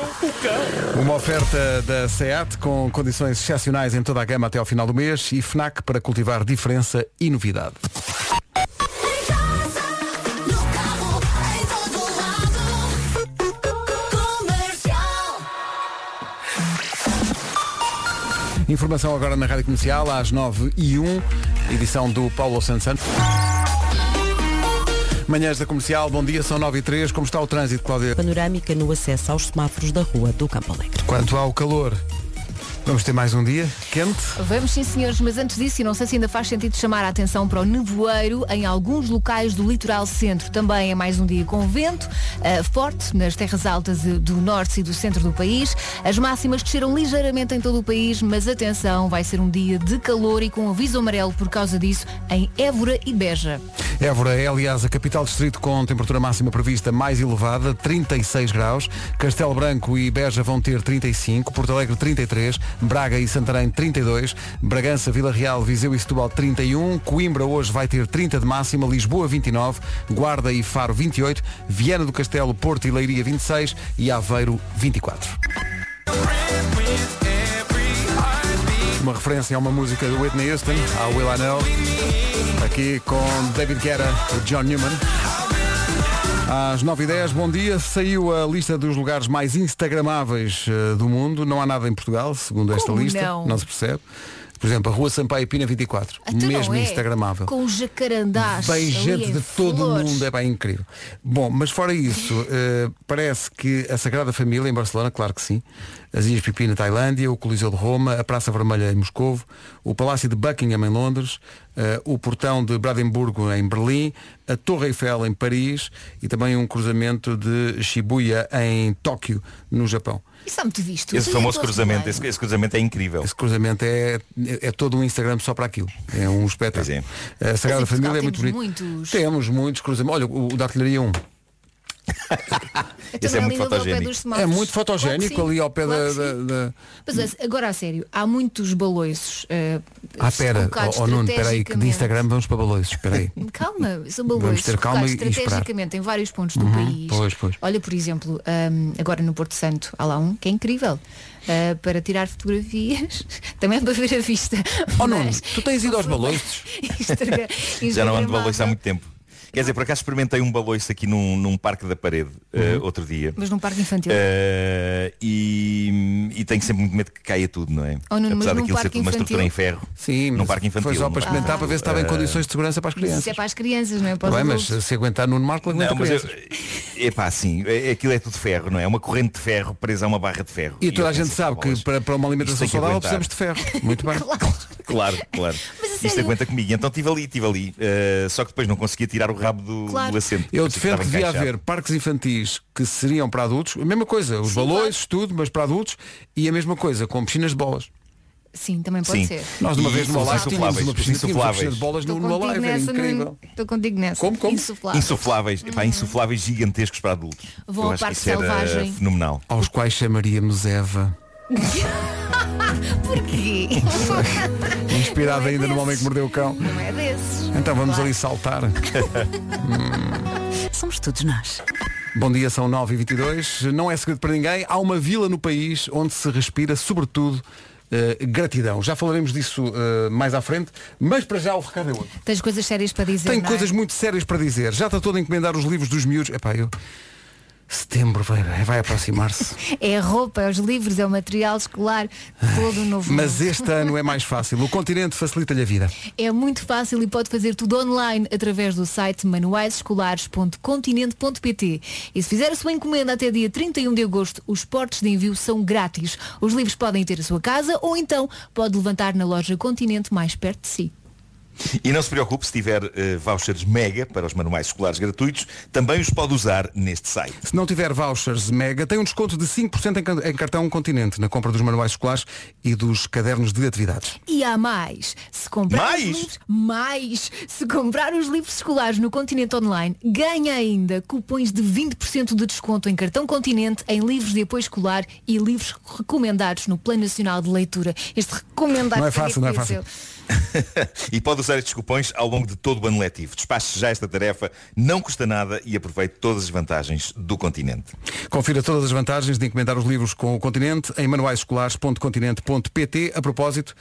Uma oferta da SEAT com condições excepcionais em toda a gama até ao final do mês e FNAC para cultivar diferença e novidade. Informação agora na Rádio Comercial às 9 e 1 edição do Paulo Santos Santos. Manhãs da Comercial, bom dia, são 9 e 3. Como está o trânsito, Cláudia? Panorâmica no acesso aos semáforos da rua do Campo Alegre. Quanto ao calor, vamos ter mais um dia quente. Vamos sim senhores, mas antes disso, e não sei se ainda faz sentido chamar a atenção para o nevoeiro em alguns locais do litoral centro. Também é mais um dia com vento eh, forte nas terras altas do norte e do centro do país. As máximas desceram ligeiramente em todo o país, mas atenção, vai ser um dia de calor e com aviso amarelo por causa disso em Évora e Beja. Évora é, aliás, a capital distrito com temperatura máxima prevista mais elevada, 36 graus. Castelo Branco e Beja vão ter 35, Porto Alegre 33, Braga e Santarém 32, Bragança, Vila Real, Viseu e Setúbal 31, Coimbra hoje vai ter 30 de máxima, Lisboa 29, Guarda e Faro 28, Viana do Castelo, Porto e Leiria 26 e Aveiro 24. Uma referência a uma música do Whitney Houston, a Will I Know, aqui com David Guetta e John Newman. Às 9h10, bom dia. Saiu a lista dos lugares mais instagramáveis eh, do mundo. Não há nada em Portugal, segundo esta Como lista. não? se percebe. Por exemplo, a Rua Sampaio Pina 24. Então mesmo é? instagramável. Com os jacarandás. Bem gente de todo o mundo, é bem incrível. Bom, mas fora isso, eh, parece que a Sagrada Família em Barcelona, claro que sim, as Ilhas Pipi na Tailândia, o Coliseu de Roma, a Praça Vermelha em Moscovo, o Palácio de Buckingham em Londres, eh, o Portão de Brandemburgo em Berlim, a Torre Eiffel em Paris e também um cruzamento de Shibuya em Tóquio, no Japão. Isso está muito visto. Esse famoso cruzamento, esse, esse cruzamento é incrível. Esse cruzamento é, é todo um Instagram só para aquilo. É um espetáculo. A Sagrada Família é muito bonito. muitos. Temos muitos cruzamentos. Olha, o, o da artilharia 1. Esse é muito fotogénico. É muito fotogénico Claro ali ao pé claro da, da- da- Mas agora a sério, há muitos baloiços. eh, Ah, pera, oh, oh, Nuno, espera aí, que de. Instagram vamos para baloiços, espera aí. Calma, são Vamos balões ter calma e- esperar. estrategicamente em vários pontos do Uhum, país. pois, pois. Olha, por exemplo, hum, agora no Porto Santo há lá um que é incrível. uh, para tirar fotografias, também é para ver a vista. Oh Nuno, tu tens ido aos baloiços? Instagram- Já não ando baloiço há muito tempo. Quer dizer, por acaso experimentei um baloiço aqui num, num parque da parede eh, Uhum. outro dia. Mas num parque infantil. Eh, e, e tenho sempre muito medo que caia tudo, não é? Oh, Nuno, mas Apesar daquilo ser uma estrutura em ferro. Sim, num mas parque infantil. foi só para é? experimentar para ver se estava em Eh, condições de segurança para as Mas isso crianças. é para as crianças, não é para bem, mas adultos. se aguentar Nuno Marco, aguenta Não, mas eu, crianças. epá, assim, é- aquilo é tudo ferro, não é? É uma corrente de ferro presa a uma barra de ferro. E toda eu a gente sabe "Pá, que para, para uma alimentação saudável aguentar." precisamos de ferro. Muito bem. Claro, claro. Isto sério? aguenta comigo. Então estive ali, estive ali. eh, só que depois não conseguia tirar o rabo do, Claro. do assento. Eu defendo que devia encaixado. haver parques infantis que seriam para adultos, a mesma coisa, os balões, tudo, mas para adultos, e a mesma coisa com piscinas de bolas. Sim, também pode Sim. ser. Nós numa E vez numa live tínhamos insufláveis, uma piscina, tínhamos uma insufláveis. piscina de bolas no, Estou numa contigo live, era incrível. Estou contigo nessa. Como, como? Insuflável. Insufláveis, epá, insufláveis gigantescos para adultos. Vão Eu ao acho que Parque isso era Selvagem. fenomenal. Aos quais chamaríamos Eva. Porquê? Inspirada Não é ainda no desses. homem que mordeu o cão. Não é desses. Então vamos Claro. ali saltar. Somos todos nós. Bom dia, são 9h22. Não é segredo para ninguém. Há uma vila no país onde se respira, sobretudo, eh, gratidão. Já falaremos disso eh, mais à frente, mas para já o recado é outro. Tens coisas sérias para dizer. Tenho é? coisas muito sérias para dizer. Já está todo a encomendar os livros dos miúdos. Epá, eu... Setembro vai, vai aproximar-se. É a roupa, é os livros, é o material escolar, todo novo. Mas este ano é mais fácil. O continente facilita-lhe a vida. É muito fácil e pode fazer tudo online através do site manuaisescolares.continente.pt e se fizer a sua encomenda até dia 31 de agosto, os portos de envio são grátis. Os livros podem ter a sua casa ou então pode levantar na loja Continente mais perto de si. E não se preocupe se tiver eh, vouchers mega para os manuais escolares gratuitos, também os pode usar neste site. Se não tiver vouchers Mega, tem um desconto de 5% em em cartão Continente na compra dos manuais escolares e dos cadernos de atividades. E há mais. Se comprar Mais? os livros, mais. Se comprar os livros escolares no Continente Online, ganha ainda cupons de 20% de desconto em cartão Continente, em livros de apoio escolar e livros recomendados no Plano Nacional de Leitura. Este recomendado Não é fácil, não é fácil. conheceu. e pode usar estes cupons ao longo de todo o ano letivo. Despache já esta tarefa, não custa nada e aproveite todas as vantagens do continente. Confira todas as vantagens de encomendar os livros com o Continente em manuaisescolares.continente.pt. A propósito,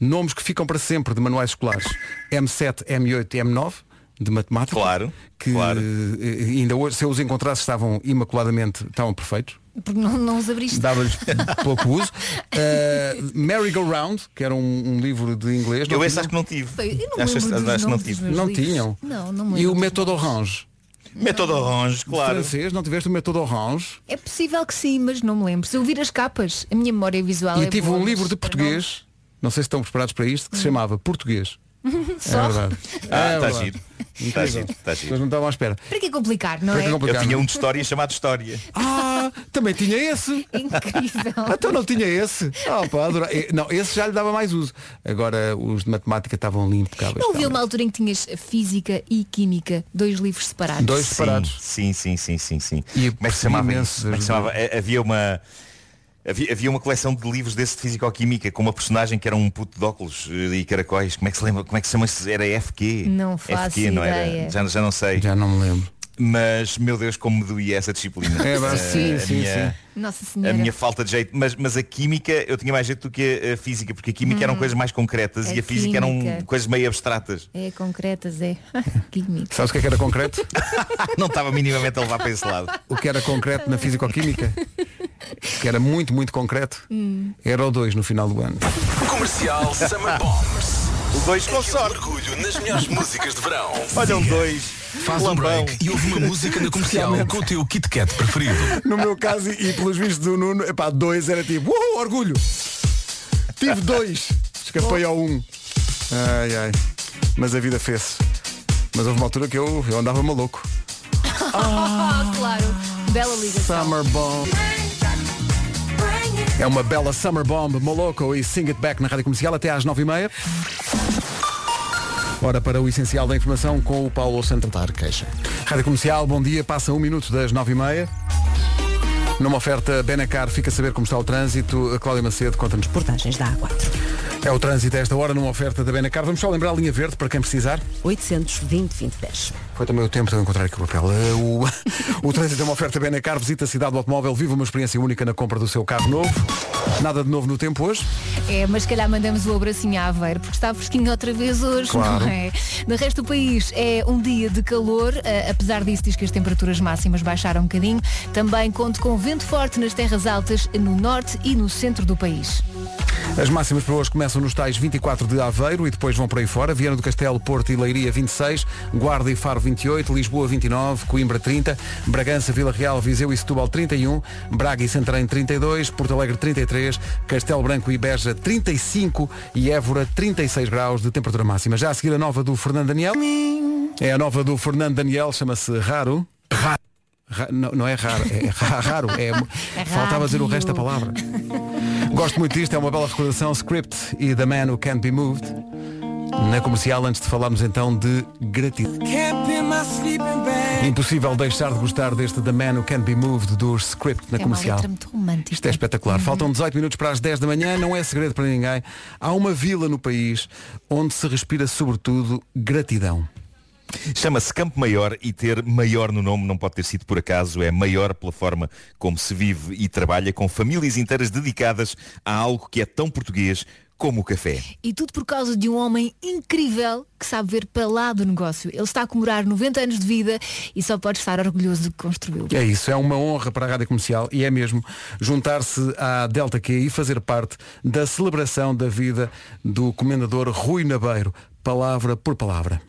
nomes que ficam para sempre de manuais escolares. M7, M8 e M9 de matemática. Claro, Que claro. eh, ainda hoje, se eu os encontrasse, estavam imaculadamente, estavam perfeitos. Porque não, não os abriste. Dava-lhes pouco uso. Uh, Merry Go Round, que era um, um livro de inglês. Eu esse acho que não tive. Eu não acho, acho que não tive. Não livros. tinham? Não, não E o Método. Orange. Método Orange, claro. Francês, não tiveste o Método Orange? É possível que sim, mas não me lembro. Se eu vir as capas, a minha memória visual E é tive boa, um livro de português, não sei se estão preparados para isto, que se chamava Português. É Só? verdade. Ah, É está verdade. giro. Está giro, está As pessoas giro. não estavam à espera. Para que complicar, não Para que é? complicar? Eu tinha um de história chamado História. Ah, também tinha esse. Incrível. Então não tinha esse. Ah, pá, adorava. Eh, Não, esse já lhe dava mais uso. Agora os de matemática estavam impecáveis. Não havia estavam. uma altura em que tinhas física e química, dois livros separados. Dois separados. Sim, sim, sim, sim, sim. E Como é que se chamava imenso isso? Como é que se das chamava? Havia uma. Havia, havia uma coleção de livros desse de Fisicoquímica com uma personagem que era um puto de óculos eh, e caracóis. Como é que se lembra? Como é que se chama? isso? Era FQ? Não faço FQ, não era? Já, já não sei. Já não me lembro. Mas, meu Deus, como me doía essa disciplina. É, Eh, sim, a sim, minha- sim. Nossa A Senhora. minha falta de jeito, mas, mas a química eu tinha mais jeito do que a, a física, porque a química eram coisas mais concretas Hum. A e a física eram química. coisas meio abstratas. É concretas, é. química. Sabes o que é que era concreto? Não estava minimamente a levar para esse lado. O que era concreto na fisicoquímica? Que era muito, muito concreto, era o 2 no final do ano. Comercial Summer Bombs. O 2 com sorte. Orgulho nas melhores músicas de verão. Olha um 2. Faz um break e ouve uma música na comercial com o teu Kit Kat preferido. No meu caso, e, e pelos vistos do Nuno, epá, dois era tipo, uhul, orgulho! Tive dois, escapei ao um. Ai, ai. Mas a vida fez. Mas houve uma altura que eu, eu andava maluco. Ah, claro. Bela ligação. Summer Bomb. É uma bela Summer Bomb, Moloco e Sing It Back na Rádio Comercial até às 9h30. Ora para o essencial da informação com o Paulo Santantar Queixa. Rádio Comercial, bom dia, passa um minuto das 9h30. Numa oferta Benacar, fica a saber como está o trânsito. A Cláudia Macedo conta-nos por Portagens da A4. É o trânsito a esta hora numa oferta da Benacar. Vamos só lembrar a linha verde para quem precisar. 820 2010. Foi também o tempo de eu encontrar aqui o papel. Eh, O, o trânsito é uma oferta Benacar. Visita a cidade do automóvel. Viva uma experiência única na compra do seu carro novo. Nada de novo no tempo hoje. É, mas se calhar mandamos o abracinho à Aveiro, porque está fresquinho outra vez hoje, Claro. não é? No resto do país é um dia de calor, eh, apesar disso diz que as temperaturas máximas baixaram um bocadinho. Também conto com vento forte nas terras altas no norte e no centro do país. As máximas para hoje começam nos tais 24 de Aveiro e depois vão por aí fora. Viana do Castelo, Porto e Leiria 26, Guarda e Faro 28, Lisboa 29, Coimbra 30, Bragança, Vila Real, Viseu e Setúbal 31, Braga e Santarém 32, Porto Alegre 33, Castelo Branco e Beja 35 e Évora 36 graus de temperatura máxima. Já a seguir a nova do Fernando Daniel. É a nova do Fernando Daniel, chama-se Raro. Raro. Ra- não, não é raro, é ra- raro. É, faltava dizer o resto da palavra. Gosto muito disto, é uma bela recordação. Script e The Man Who Can't Be Moved. Na comercial, antes de falarmos então de gratidão. Impossível deixar de gostar deste The Man Who Can't Be Moved do Script na é comercial. letra muito romântica. Isto é espetacular. Faltam 18 minutos para as 10 da manhã, não é segredo para ninguém. Há uma vila no país onde se respira sobretudo gratidão. Chama-se Campo Maior e ter maior no nome não pode ter sido por acaso, é maior pela forma como se vive e trabalha, com famílias inteiras dedicadas a algo que é tão português como o café. E tudo por causa de um homem incrível que sabe ver para lá do negócio. Ele está a comemorar 90 anos de vida e só pode estar orgulhoso do que construiu. É isso, é uma honra para a Rádio Comercial e é mesmo juntar-se à Delta Q e fazer parte da celebração da vida do comendador Rui Nabeiro, palavra por palavra.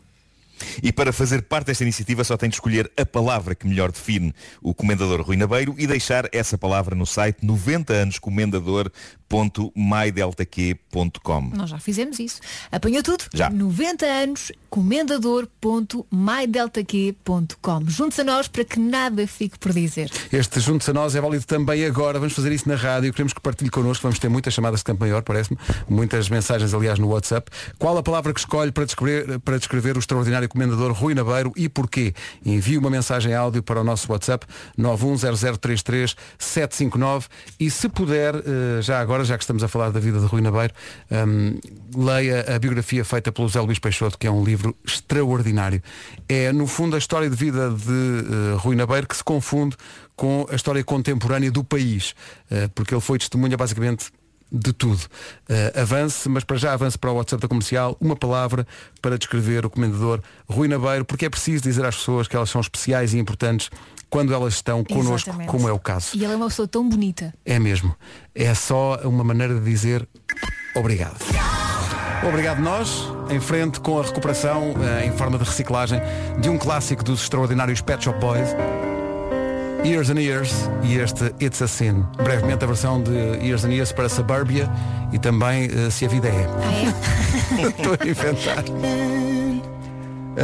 E para fazer parte desta iniciativa só tem de escolher a palavra que melhor define o Comendador Rui Nabeiro e deixar essa palavra no site 90anoscomendador.mydeltaq.com Nós já fizemos isso. Apanhou tudo? Já. 90 anos, comendador.mydeltaq.com. Junte-se a nós para que nada fique por dizer. Este Juntos a Nós é válido também agora. Vamos fazer isso na rádio. Queremos que partilhe connosco. Vamos ter muitas chamadas de campo maior, parece-me. Muitas mensagens, aliás, no WhatsApp. Qual a palavra que escolhe para descrever, para descrever o extraordinário comendador Rui Nabeiro e porquê? Envie uma mensagem áudio para o nosso WhatsApp 910033759 e se puder, eh, já agora, já que estamos a falar da vida de Rui Nabeiro, hum, leia a biografia feita pelo Zé Luís Peixoto, que é um livro extraordinário. É, no fundo, a história de vida de eh, Rui Nabeiro que se confunde com a história contemporânea do país, eh, porque ele foi testemunha basicamente de tudo. Eh, avance, mas para já avance para o WhatsApp da comercial, uma palavra para descrever o comendador Rui Nabeiro, porque é preciso dizer às pessoas que elas são especiais e importantes quando elas estão connosco, Exatamente. como é o caso. E ele é uma pessoa tão bonita. É mesmo. É só uma maneira de dizer obrigado. Obrigado nós, em frente com a recuperação eh, em forma de reciclagem de um clássico dos extraordinários Pet Shop Boys. Years and Years e este It's a Sin. Brevemente a versão de Years and Years para Suburbia e também eh, Se a Vida é. Estou a inventar.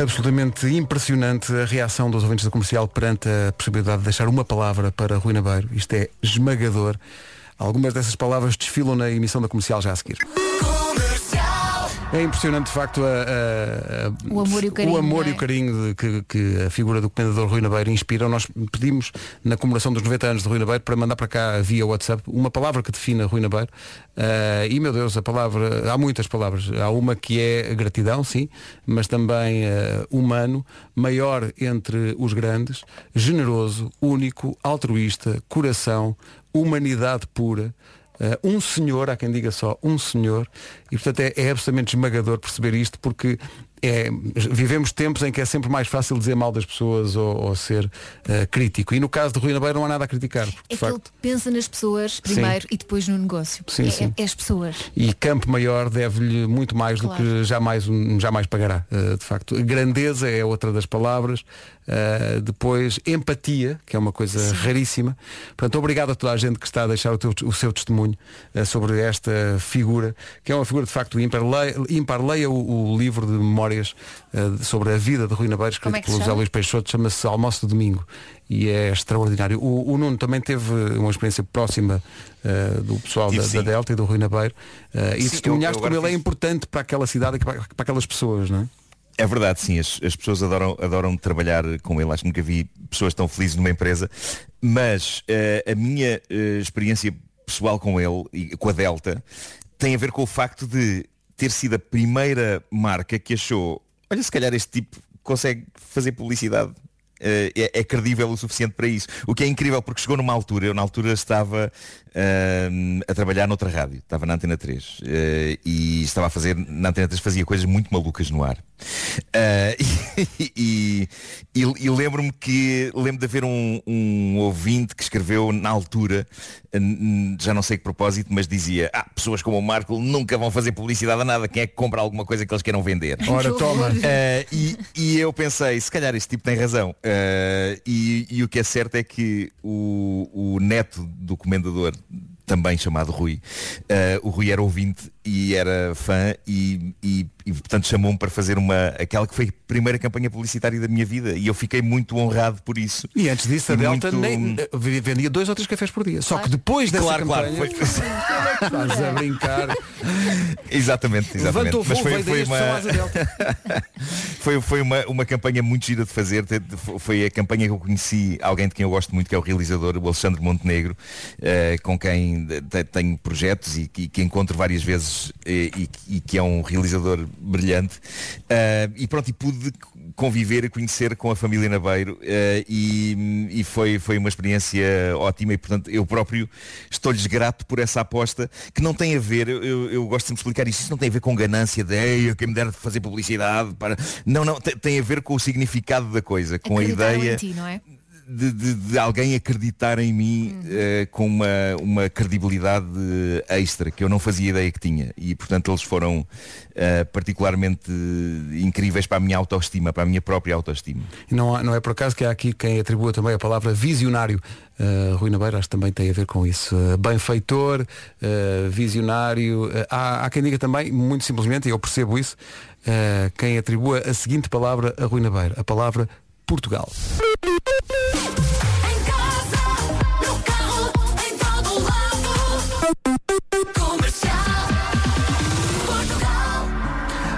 Absolutamente impressionante a reação dos ouvintes da comercial perante a possibilidade de deixar uma palavra para Rui Nabeiro. Isto é esmagador. Algumas dessas palavras desfilam na emissão da comercial já a seguir. É impressionante de facto a- a- O amor e o carinho, o amor não e é? o carinho de que, que a figura do comendador Rui Nabeiro inspiram. Nós pedimos na comemoração dos 90 anos de Rui Nabeiro para mandar para cá via WhatsApp uma palavra que defina Rui Nabeiro. Ah, e meu Deus, a palavra, há muitas palavras. Há uma que é gratidão, sim, mas também ah, humano, maior entre os grandes, generoso, único, altruísta, coração, humanidade pura. Uh, um senhor, há quem diga só um senhor, e portanto é, é absolutamente esmagador perceber isto porque é, vivemos tempos em que é sempre mais fácil dizer mal das pessoas ou, ou ser eh, crítico. E no caso de Rui Nabeiro não há nada a criticar. É de que ele facto, pensa nas pessoas primeiro e depois no negócio. Sim, é, sim. é as pessoas. E Campo Maior deve-lhe muito mais Claro. do que jamais, jamais pagará. Uh, de facto, grandeza é outra das palavras. Uh, depois, empatia, que é uma coisa raríssima. Portanto, obrigado a toda a gente que está a deixar o, teu- o seu testemunho uh, sobre esta figura, que é uma figura de facto ímpar. Leia, ímpar, leia o, o livro de memórias uh, sobre a vida de Rui Nabeiro, Como escrito é que pelo José? Luís Peixoto, chama-se Almoço de Domingo. E é extraordinário. O, o Nuno também teve uma experiência próxima uh, do pessoal Tive, da, da. Delta e do Rui Nabeiro. Uh, e Sim, testemunhaste como ele é importante para aquela cidade e para, para aquelas pessoas, não é? É verdade, sim, as, as pessoas adoram, adoram trabalhar com ele. Acho que nunca vi pessoas tão felizes numa empresa. Mas eh, a minha eh, experiência pessoal com ele e com a Delta tem a ver com o facto de ter sido a primeira marca que achou, olha, se calhar este tipo consegue fazer publicidade. Eh, é, é credível o suficiente para isso. O que é incrível porque chegou numa altura, eu na altura estava ahm, a trabalhar noutra rádio, estava na Antena 3 eh, e estava a fazer, na Antena 3 fazia coisas muito malucas no ar. Ah, e e- e lembro-me que lembro de haver um, um ouvinte que escreveu na altura, já não sei que propósito, mas dizia, ah, pessoas como o Marco nunca vão fazer publicidade a nada, quem é que compra alguma coisa que eles queiram vender? Ora, toma. E, e eu pensei, se calhar este tipo tem razão. Ah, e, e o que é certo é que o, o neto do comendador, também chamado Rui, ah, o Rui era ouvinte e era fã e, e- e, portanto chamou-me para fazer uma aquela que foi a primeira campanha publicitária da minha vida e eu fiquei muito honrado por isso. E antes disso a Delta muito- nem, eh, vendia dois ou três cafés por dia. Só que depois dessa Claro, claro, campanha foi- estás a brincar. Exatamente, exatamente. Mas foi, foi uma, foi, foi uma, uma campanha muito gira de fazer. Foi a campanha que eu conheci alguém de quem eu gosto muito, que é o realizador, o Alexandre Montenegro, eh, com quem te- tenho projetos e que, que encontro várias vezes e, e que é um realizador brilhante. Eh, e pronto, e pude conviver e conhecer com a família Nabeiro eh, e, e foi, foi uma experiência ótima e portanto eu próprio estou-lhes grato por essa aposta que não tem a ver, eu, eu- gosto de explicar isto, isso não tem a ver com ganância de "Ei, eu quem me dera de fazer publicidade para. Não, não, tem, tem a ver com o significado da coisa, com a Acreditaram ideia ti, não é? De, de- de alguém acreditar em mim eh, com uma, uma credibilidade extra que eu não fazia ideia que tinha e portanto eles foram eh, particularmente incríveis para a minha autoestima, para a minha própria autoestima. Não, não é por acaso que há aqui quem atribua também a palavra visionário. Uh, Rui Nabeiro acho que também tem a ver com isso. Uh, benfeitor, uh, visionário. Uh, há, há quem diga também, muito simplesmente, e eu percebo isso, uh, quem atribua a seguinte palavra a Rui Nabeiro, a palavra Portugal.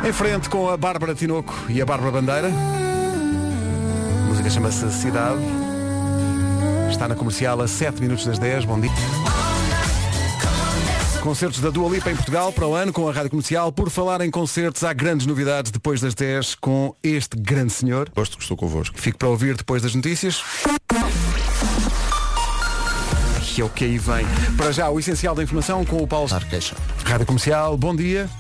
Em frente com a Bárbara Tinoco e a Bárbara Bandeira. A música chama-se Cidade. Está na comercial a 7 minutos das 10. Bom dia. Concertos da Dua Lipa em Portugal para o ano com a Rádio Comercial. Por falar em concertos, há grandes novidades depois das 10 com este grande senhor. Gosto que estou convosco. Fico para ouvir depois das notícias. Que é o que aí vem. Para já, o essencial da informação com o Paulo Arqueixa. Rádio Comercial, bom dia.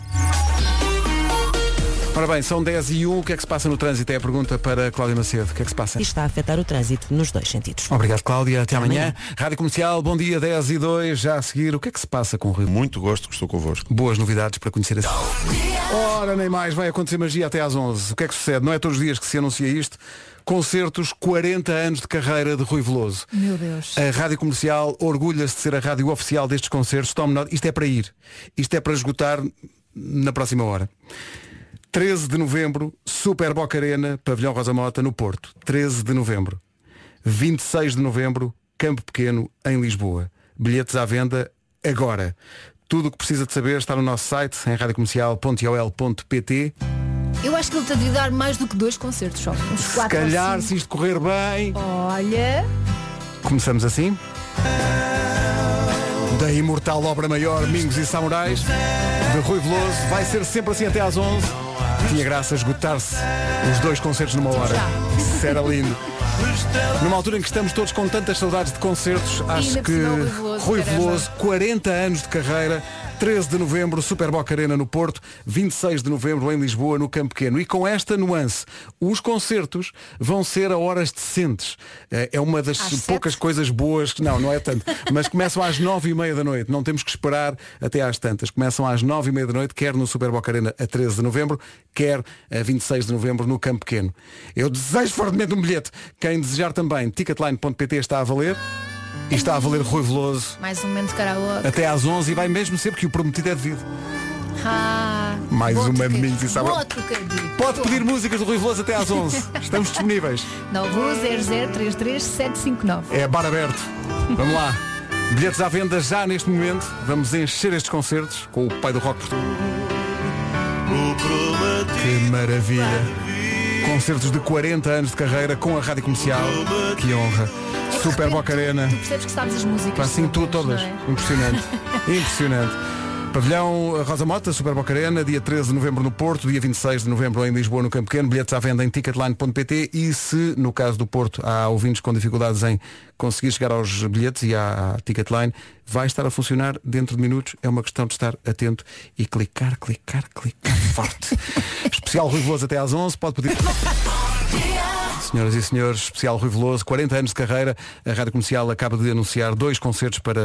Ora bem, são 10 e 1, o que é que se passa no trânsito? É a pergunta para Cláudia Macedo. O que é que se passa? Está a afetar o trânsito nos dois sentidos. Obrigado, Cláudia. Até amanhã. amanhã. Rádio Comercial, bom dia, 10 e 2. Já a seguir, o que é que se passa com o Rio? Muito gosto que estou convosco. Boas novidades para conhecer esse. Ora, nem mais, vai acontecer magia até às 11. O que é que sucede? Não é todos os dias que se anuncia isto. Concertos 40 anos de carreira de Rui Veloso. Meu Deus. A Rádio Comercial orgulha-se de ser a rádio oficial destes concertos. Tome nota. Isto é para ir. Isto é para esgotar na próxima hora. 13 de novembro, Super Boca Arena, Pavilhão Rosa Mota, no Porto. 13 de novembro. 26 de novembro, Campo Pequeno, em Lisboa. Bilhetes à venda agora. Tudo o que precisa de saber está no nosso site, em radiocomercial.ol.pt. Eu acho que ele te devia dar mais do que dois concertos só. Uns Se quatro calhar, se isto correr bem, Olha. começamos assim. Da imortal obra maior Mingos e Samurais, de Rui Veloso, vai ser sempre assim até às 11. Tinha graça esgotar-se os dois concertos numa hora. Isso era lindo. Numa altura em que estamos todos com tantas saudades de concertos, acho que Veloso. Rui Caramba. Veloso, 40 anos de carreira. 13 de novembro, Super Boca Arena no Porto, 26 de novembro em Lisboa, no Campo Pequeno. E com esta nuance, os concertos vão ser a horas decentes. Eh, É uma das Às sete? poucas coisas boas, que não, não é tanto, mas começam às 9 e meia da noite. Não temos que esperar até às tantas. Começam às 9 e meia da noite, quer no Super Boca Arena a 13 de novembro, quer a 26 de novembro no Campo Pequeno. Eu desejo fortemente um bilhete. Quem desejar também, ticketline.pt está a valer. E está a valer Rui Veloso Mais um momento de karaoke. até às 11 e vai mesmo ser porque o prometido é devido. Ah, Mais trocadilho. mídia, sabe? Bom trocadilho. Pode pedir músicas do Rui Veloso até às 11. Estamos disponíveis. 910033759. É bar aberto. Vamos lá. Bilhetes à venda já neste momento. Vamos encher estes concertos com o pai do rock português. Que maravilha. Concertos de 40 anos de carreira com a rádio comercial. Que honra. Super Boca Arena. Tu percebes que sabes as músicas. Pá, Assim tu todas. é? Impressionante. Impressionante. Pavilhão Rosa Mota, Super Boca Arena, dia 13 de novembro no Porto, dia 26 de novembro em Lisboa, no Campo Pequeno, bilhetes à venda em ticketline.pt e se, no caso do Porto, há ouvintes com dificuldades em conseguir chegar aos bilhetes e à, à Ticketline, vai estar a funcionar dentro de minutos. É uma questão de estar atento e clicar, clicar, clicar forte. Especial Rui Veloso até às 11, pode pedir... Senhoras e senhores, especial Rui Veloso, 40 anos de carreira. A Rádio Comercial acaba de anunciar dois concertos para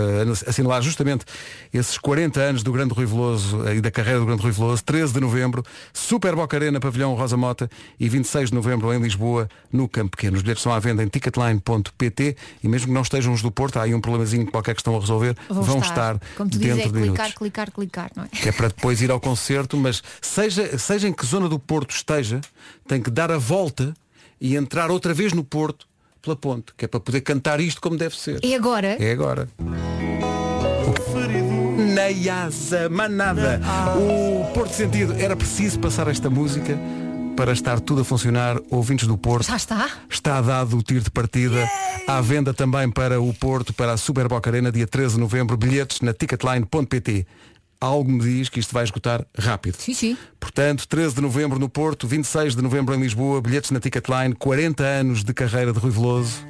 assinalar justamente esses 40 anos do grande Rui Veloso eh, e da carreira do grande Rui Veloso. 13 de novembro, Super Boca Arena, Pavilhão Rosa Mota e 26 de novembro em Lisboa, no Campo Pequeno. Os bilhetes estão à venda em ticketline.pt e mesmo que não estejam os do Porto, há aí um problemazinho qualquer que estão a resolver, Vão vão estar, Como tu dizes, dentro é de minutos clicar, clicar, clicar, não é? que é para depois ir ao concerto, mas seja, seja em que zona do Porto esteja, tem que dar a volta e entrar outra vez no Porto pela ponte, que é para poder cantar isto como deve ser. E agora? É agora. Neiasa Manada. O Porto Sentido era preciso passar esta música para estar tudo a funcionar. Ouvintes do Porto. Já está? Está dado o tiro de partida. À venda também para o Porto, para a Super Boca Arena, dia 13 de novembro. Bilhetes na ticketline.pt. Algo me diz que isto vai esgotar rápido. Sim, sim. Portanto, 13 de novembro no Porto, 26 de novembro em Lisboa, bilhetes na Ticketline, 40 anos de carreira de Rui Veloso.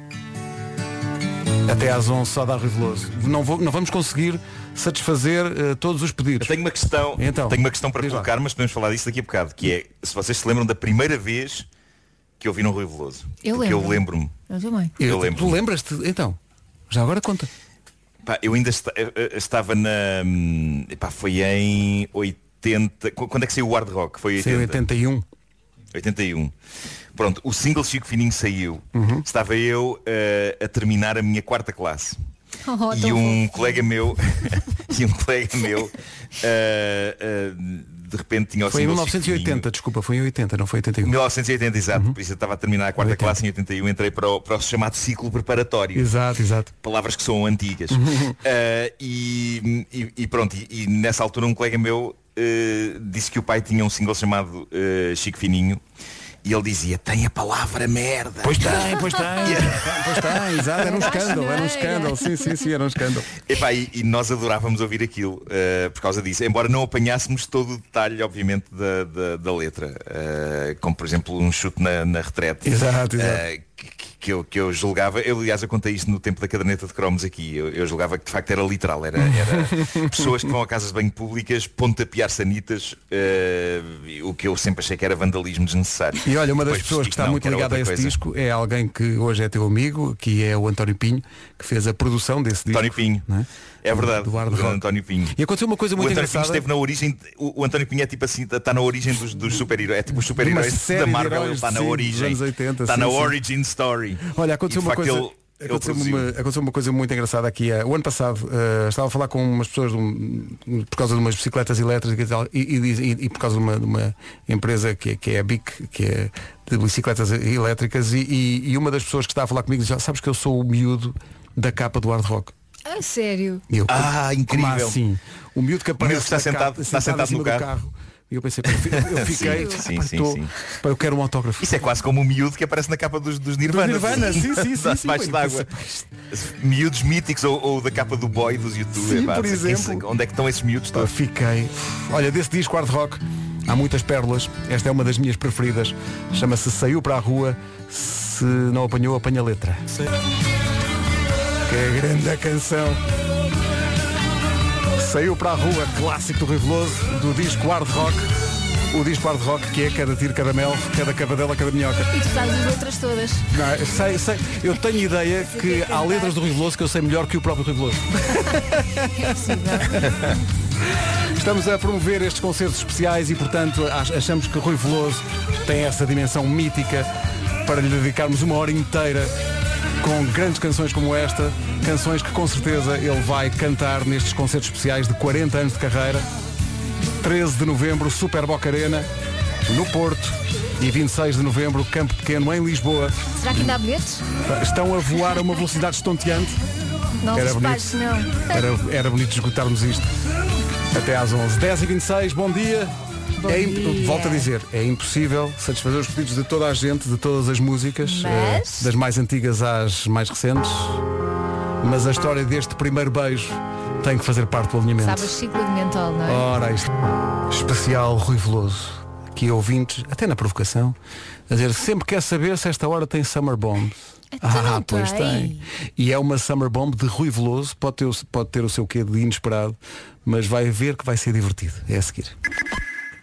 Até às 11 só dá Rui Veloso. Não, vou- não vamos conseguir satisfazer eh, todos os pedidos. Eu tenho uma questão, Então, tenho uma questão para diz lá. colocar, mas podemos falar disso daqui a bocado, que é se vocês se lembram da primeira vez que ouviram Rui Veloso. Eu lembro. eu lembro-me. Eu também. Eu Eu- lembro. Tu lembras-te? Então, já agora conta. Pá, eu ainda esta- estava na. hum, Epá, foi em 80. Qu- Quando é que saiu o Hard Rock? Foi 80. 81. 81. Pronto, o single Chico Fininho saiu. Uhum. Estava eu eh, a terminar a minha quarta classe. Oh, e um fofo. colega meu e um colega meu de repente tinha o Foi em single Chico 1980, desculpa, foi em 80, não foi em 81. 1980, exato. Uhum. Por isso eu estava a terminar a quarta 80. classe em 81, entrei para o, para o chamado ciclo preparatório. Exato, exato. Palavras que são antigas. Uhum. Ah, e, e- e pronto, e, e nessa altura um colega meu eh, disse que o pai tinha um single chamado eh, Chico Fininho e ele dizia, tem a palavra merda. Pois tem, pois tem. pois tem, exato, era um escândalo, era um escândalo. Sim, sim, sim, era um escândalo. Epá, e, e nós adorávamos ouvir aquilo eh, por causa disso, embora não apanhássemos todo o detalhe, obviamente, da, da, da letra. Eh, como por exemplo um chute na, na retrete. Exato, exato. Eh, que, eu, que eu julgava, eu aliás eu contei isto no tempo da caderneta de cromos aqui, eu, eu julgava que de facto era literal, era, era pessoas que vão a casas de banho públicas pontapear sanitas, eh, o que eu sempre achei que era vandalismo desnecessário. E olha, uma das Depois pessoas que está não, muito ligada a esse coisa. disco é alguém que hoje é teu amigo, que é o António Pinho, que fez a produção desse disco. António Pinho. não é? É verdade, Do o Rock. António Pinho. E aconteceu uma coisa O muito António Pinho engraçada. esteve na origem, o, o António Pinho é tipo assim, está na origem dos, dos super-heróis, é tipo os super-heróis da Marvel, ele está na sim, dos origem. anos 80, está sim, na sim. origin story. Olha, aconteceu E, uma coisa. ele- Aconteceu uma, aconteceu uma coisa muito engraçada aqui. eh, o ano passado eh, estava a falar com umas pessoas um- por causa de umas bicicletas elétricas e, tal, e, e e- por causa de uma, de uma empresa que, é- que é a BIC, que é de bicicletas elétricas, e, e- uma das pessoas que está a falar comigo diz, "Ah, sabes que eu sou o miúdo da capa do hard rock. A sério. Eu, Ah, como incrível. assim? O miúdo que O miúdo aparece está sentado- está sentado cima no do carro. E eu pensei, eu fi- eu fiquei, Sim, "Ah, sim, pá, sim, tô- sim. pá, eu quero um autógrafo. Isso é quase como o miúdo que aparece na capa dos, dos Nirvana. Dos Nirvana, sim, sim, sim, sim. Debaixo Pá, d'água. Miúdos míticos ou, ou da capa do boy dos YouTube. Sim, epá, por quem exemplo. se- Onde é que estão esses miúdos Pá, todos? Fiquei. Olha, desse disco hard rock há muitas pérolas. Esta é uma das minhas preferidas. Chama-se Saiu para a Rua. Se não apanhou, apanha a letra. Que é grande a canção. Saiu para a rua, clássico do Rui Veloso, do disco Hard Rock. O disco Hard Rock que é cada tiro, cada mel, cada cavadela, cada minhoca. E tu sabes as letras todas. Não, eu sei, sei, eu tenho ideia que há letras do Rui Veloso que eu sei melhor que o próprio Rui Veloso. É possível. Estamos a promover estes concertos especiais e, portanto, ach- achamos que Rui Veloso tem essa dimensão mítica para lhe dedicarmos uma hora inteira com grandes canções como esta, canções que com certeza ele vai cantar nestes concertos especiais de 40 anos de carreira. 13 de novembro, Super Boca Arena, no Porto, e 26 de novembro, Campo Pequeno, em Lisboa. Será que ainda há bilhetes? Estão a voar a uma velocidade estonteante. Não Era despaches, não. Era, era bonito esgotarmos isto. Até às 11. 10 e 26 bom dia. É imp-. Volto a dizer, é impossível satisfazer os pedidos de toda a gente, de todas as músicas, Mas? eh, das mais antigas às mais recentes. Mas a história deste primeiro beijo tem que fazer parte do alinhamento. Sabes ciclo de mentol, não é? Ora, isto. Especial Rui Veloso. Que ouvintes, até na provocação, a dizer, sempre quer saber se esta hora tem Summer Bombs. ah, não pois tem. tem. E é uma Summer Bomb de Rui Veloso, pode ter, o- pode ter o seu quê de inesperado, mas vai ver que vai ser divertido. É a seguir.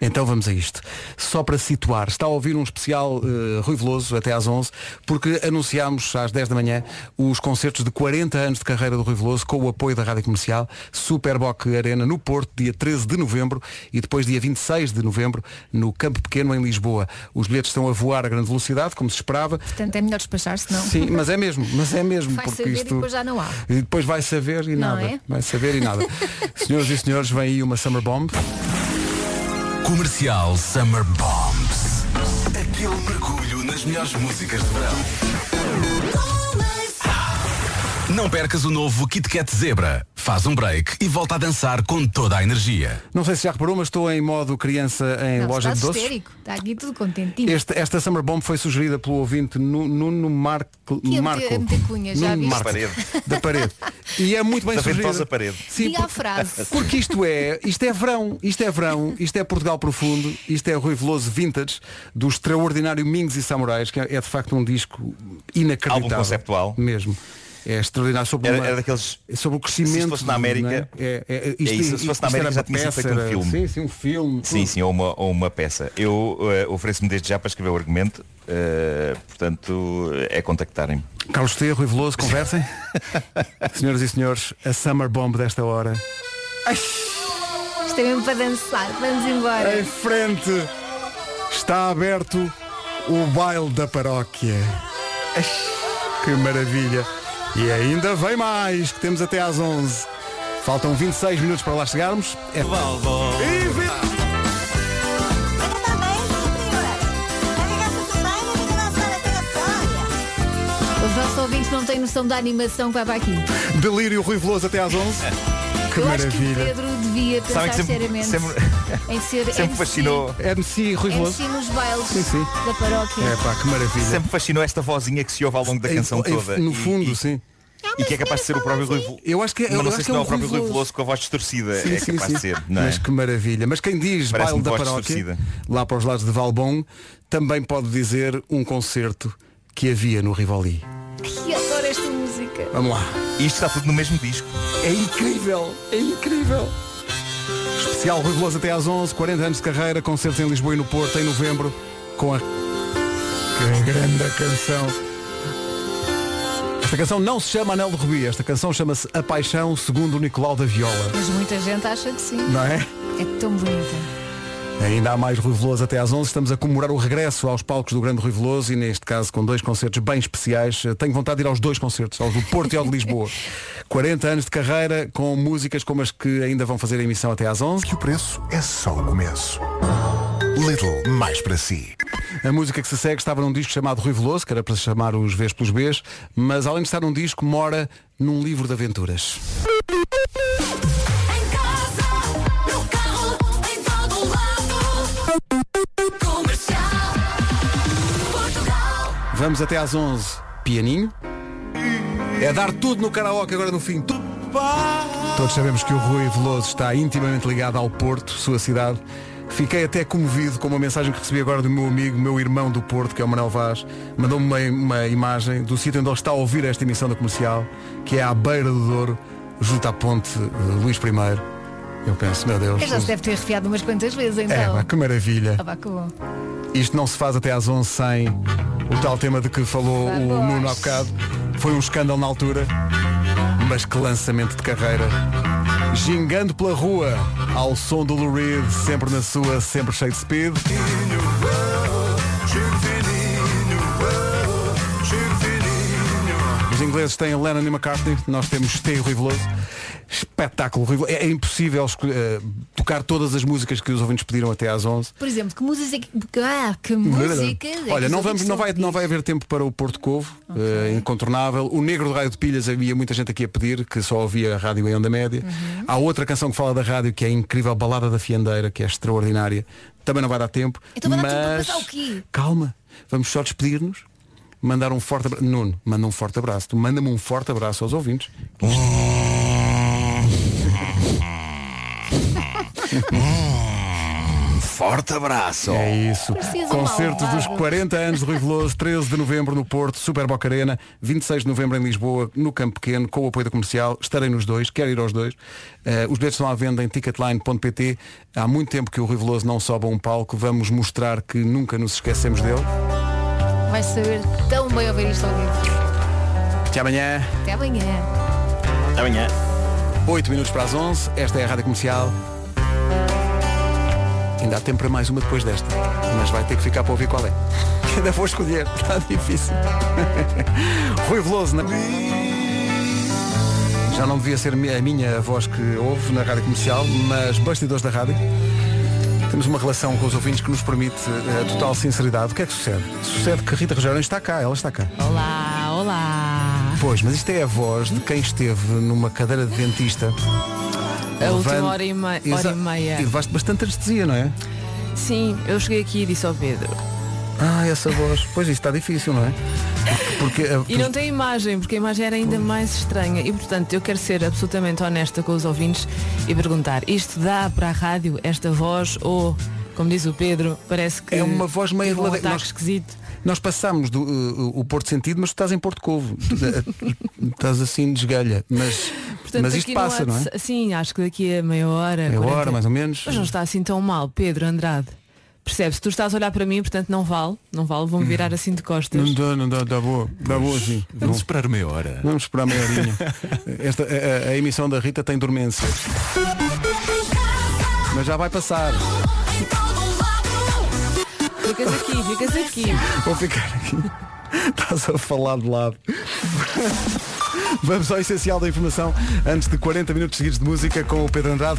Então vamos a isto. Só para situar, está a ouvir um especial eh, Rui Veloso até às 11, porque anunciámos às 10 da manhã os concertos de 40 anos de carreira do Rui Veloso com o apoio da Rádio Comercial, Superboc Arena no Porto, dia 13 de novembro e depois dia 26 de novembro no Campo Pequeno em Lisboa. Os bilhetes estão a voar a grande velocidade, como se esperava. Portanto, é melhor despachar-se, não? Sim, mas é mesmo, mas é mesmo, Vai porque saber isto e depois já não há. e depois vai saber e Não nada. é? Vai saber e nada. Senhoras e senhores, vem aí uma Summer Bomb. Comercial Summer Bombs. Aquele mergulho nas melhores músicas de verão. Não percas o novo Kit Kat Zebra. Faz um break e volta a dançar com toda a energia. Não sei se já reparou, mas estou em modo criança em Não, loja de doces. histérico. Está aqui tudo contentinho. Este- esta Summer Bomb foi sugerida pelo ouvinte Nu- Nuno Marco. Que a Marco meter- a meter cunha, já Nuno viste? Marco, Parede. Da parede. E é muito bem Da sugerida. ventosa parede. Sim, Diga a porque, frase. porque isto é, isto é verão, isto é verão, isto é Portugal profundo, isto é Rui Veloso Vintage, do extraordinário Mingos e Samurais, que é, é de facto um disco inacreditável. Álbum conceptual. Mesmo. É extraordinário sobre, Era, uma- era daqueles. sobre o crescimento. Se fosse na América- não é? É, é, É isso, se fosse na isto América já tinha sido feito um filme. Sim, sim, um filme. Sim, sim, ou uma, ou uma peça. Eu eh, ofereço-me desde já para escrever o argumento, eh, portanto é contactarem-me. Carlos T, Rui Veloso, conversem. Senhoras e senhores, a Summer Bomb desta hora. Isto é mesmo para dançar. Vamos embora. Em frente está aberto o baile da paróquia. Ai, Que maravilha. E ainda vem mais, que temos até às 11. Faltam 26 minutos para lá chegarmos. É... E Os nossos ouvintes não têm noção da animação que vai para aqui. Delírio Rui Veloso até às 11. Que Eu acho que o maravilha. Pedro devia pensar Sabem que sempre- seriamente sempre- em ser Sempre MC, fascinou, MC Rui Veloso. MC nos bailes Sim, sim. da paróquia. É pá, que maravilha. sempre fascinou esta vozinha que se ouve ao longo da canção Em- em- toda. No E- fundo, e, sim. e que é capaz de ser o próprio Rui Veloso. Eu acho que é, Mas eu não acho sei se é não é o próprio Rui Veloso com a voz distorcida. Sim, é sim, capaz sim. de ser, não é? Mas que maravilha. Mas quem diz Parece-me baile da voz paróquia, distorcida. lá para os lados de Valbom, também pode dizer um concerto que havia no Rivoli. Esta música. Vamos lá. Isto está tudo no mesmo disco. É incrível, é incrível. Especial Rui Veloso até às 11, 40 anos de carreira, concertos em Lisboa e no Porto em novembro, com a que grande canção. Esta canção não se chama Anel de Rubi, esta canção chama-se A Paixão segundo o Nicolau da Viola, Mas muita gente acha que sim. não é? É tão bonita. Ainda há mais Rui Veloso até às 11. Estamos a comemorar o regresso aos palcos do Grande Rui Veloso e neste caso com dois concertos bem especiais. Eh, Tenho vontade de ir aos dois concertos, aos do Porto e ao de Lisboa. 40 anos de carreira com músicas como as que ainda vão fazer a emissão até às 11. Que o preço é só o começo. Little mais para si. A música que se segue estava num disco chamado Rui Veloso, que era para se chamar os Vs pelos Bs, mas além de estar num disco, mora num livro de aventuras. Vamos até às 11. Pianinho. É dar tudo no karaoke agora no fim. Todos sabemos que o Rui Veloso está intimamente ligado ao Porto, sua cidade. Fiquei até comovido com uma mensagem que recebi agora do meu amigo, meu irmão do Porto, que é o Manuel Vaz. Mandou-me uma, uma imagem do sítio onde ele está a ouvir esta emissão da comercial, que é à beira do Douro, junto à ponte Luís I. Eu penso, meu Deus. Eu já se deve ter refiado umas quantas vezes então. É, pá, que maravilha. Ah, pá, que bom. Isto não se faz até às 11 sem o tal tema de que falou o Nuno há bocado. Foi um escândalo na altura, mas que lançamento de carreira. Gingando pela rua, ao som do Lou Reed, sempre na sua, sempre cheio de speed. Os ingleses têm Lennon e McCartney, nós temos Teo Riveloso. Espetáculo, Riveloso. É, é impossível eh, tocar todas as músicas que os ouvintes pediram até às 11. Por exemplo, que música. Ah, que música. é que Olha, não, vamos, não, vai, não vai haver tempo para o Porto Covo, eh, incontornável. O Negro do Raio de Pilhas havia muita gente aqui a pedir, que só ouvia a rádio em onda média. Uhum. Há outra canção que fala da rádio, que é a incrível Balada da Fiandeira, que é extraordinária. Também não vai dar tempo. Então vai dar tempo para mas... passar o quê? Calma, vamos só despedir-nos. Mandar um forte abraço. Nuno, manda um forte abraço. Tu manda-me um forte abraço aos ouvintes. Forte abraço. É isso. Parecia um Concerto dos malvado. 40 anos de Rui Veloso, 13 de novembro no Porto, Super Boca Arena, 26 de novembro em Lisboa, no Campo Pequeno, com o apoio da comercial. Estarei nos dois, quero ir aos dois. Eh, os bilhetes estão à venda em ticketline.pt. Há muito tempo que o Rui Veloso não sobe a um palco. Vamos mostrar que nunca nos esquecemos dele. Vai saber tão bem ouvir isto ao vivo. Até amanhã. Até amanhã. Até amanhã. 8 minutos para as 11. Esta é a Rádio Comercial. Ainda há tempo para mais uma depois desta. Mas vai ter que ficar para ouvir qual é. Ainda vou escolher. Está difícil. Rui Veloso na... Já não devia ser a minha voz que ouve na Rádio Comercial, mas bastidores da rádio. Temos uma relação com os ouvintes que nos permite eh, a total sinceridade. O que é que sucede? Sucede que a Rita Rogério está cá, ela está cá. Olá, olá. Pois, mas isto é a voz de quem esteve numa cadeira de dentista. A última levando- hora e, mei- hora e meia. E levaste bastante anestesia, não é? Sim, eu cheguei aqui e disse ao Pedro. Ah, essa voz. Pois isso está difícil, não é? Porque, porque, E não tem imagem, porque a imagem era ainda mais estranha. E portanto eu quero ser absolutamente honesta com os ouvintes e perguntar, isto dá para a rádio esta voz ou, como diz o Pedro, parece que é uma voz meio um ataque nós, esquisito. nós passámos do, uh, o Porto Sentido, mas tu estás em Porto Covo. Estás assim de esgalha. Mas, Portanto, mas isto passa, não, é? Sim, acho que daqui a meia hora. Meia 40. hora, mais ou menos. Mas não está assim tão mal, Pedro Andrade. Percebes? Tu estás a olhar para mim, portanto não vale, não vale, vou-me virar assim de costas. Não dá, não dá, dá boa. Dá boa sim. Vamos esperar meia hora. Vamos esperar meia horinha. Esta, a, a emissão da Rita tem dormência. Mas já vai passar. Ficas aqui, ficas aqui. Vou ficar aqui. Estás a falar de lado. Vamos ao essencial da informação antes de 40 minutos seguidos de música com o Pedro Andrade.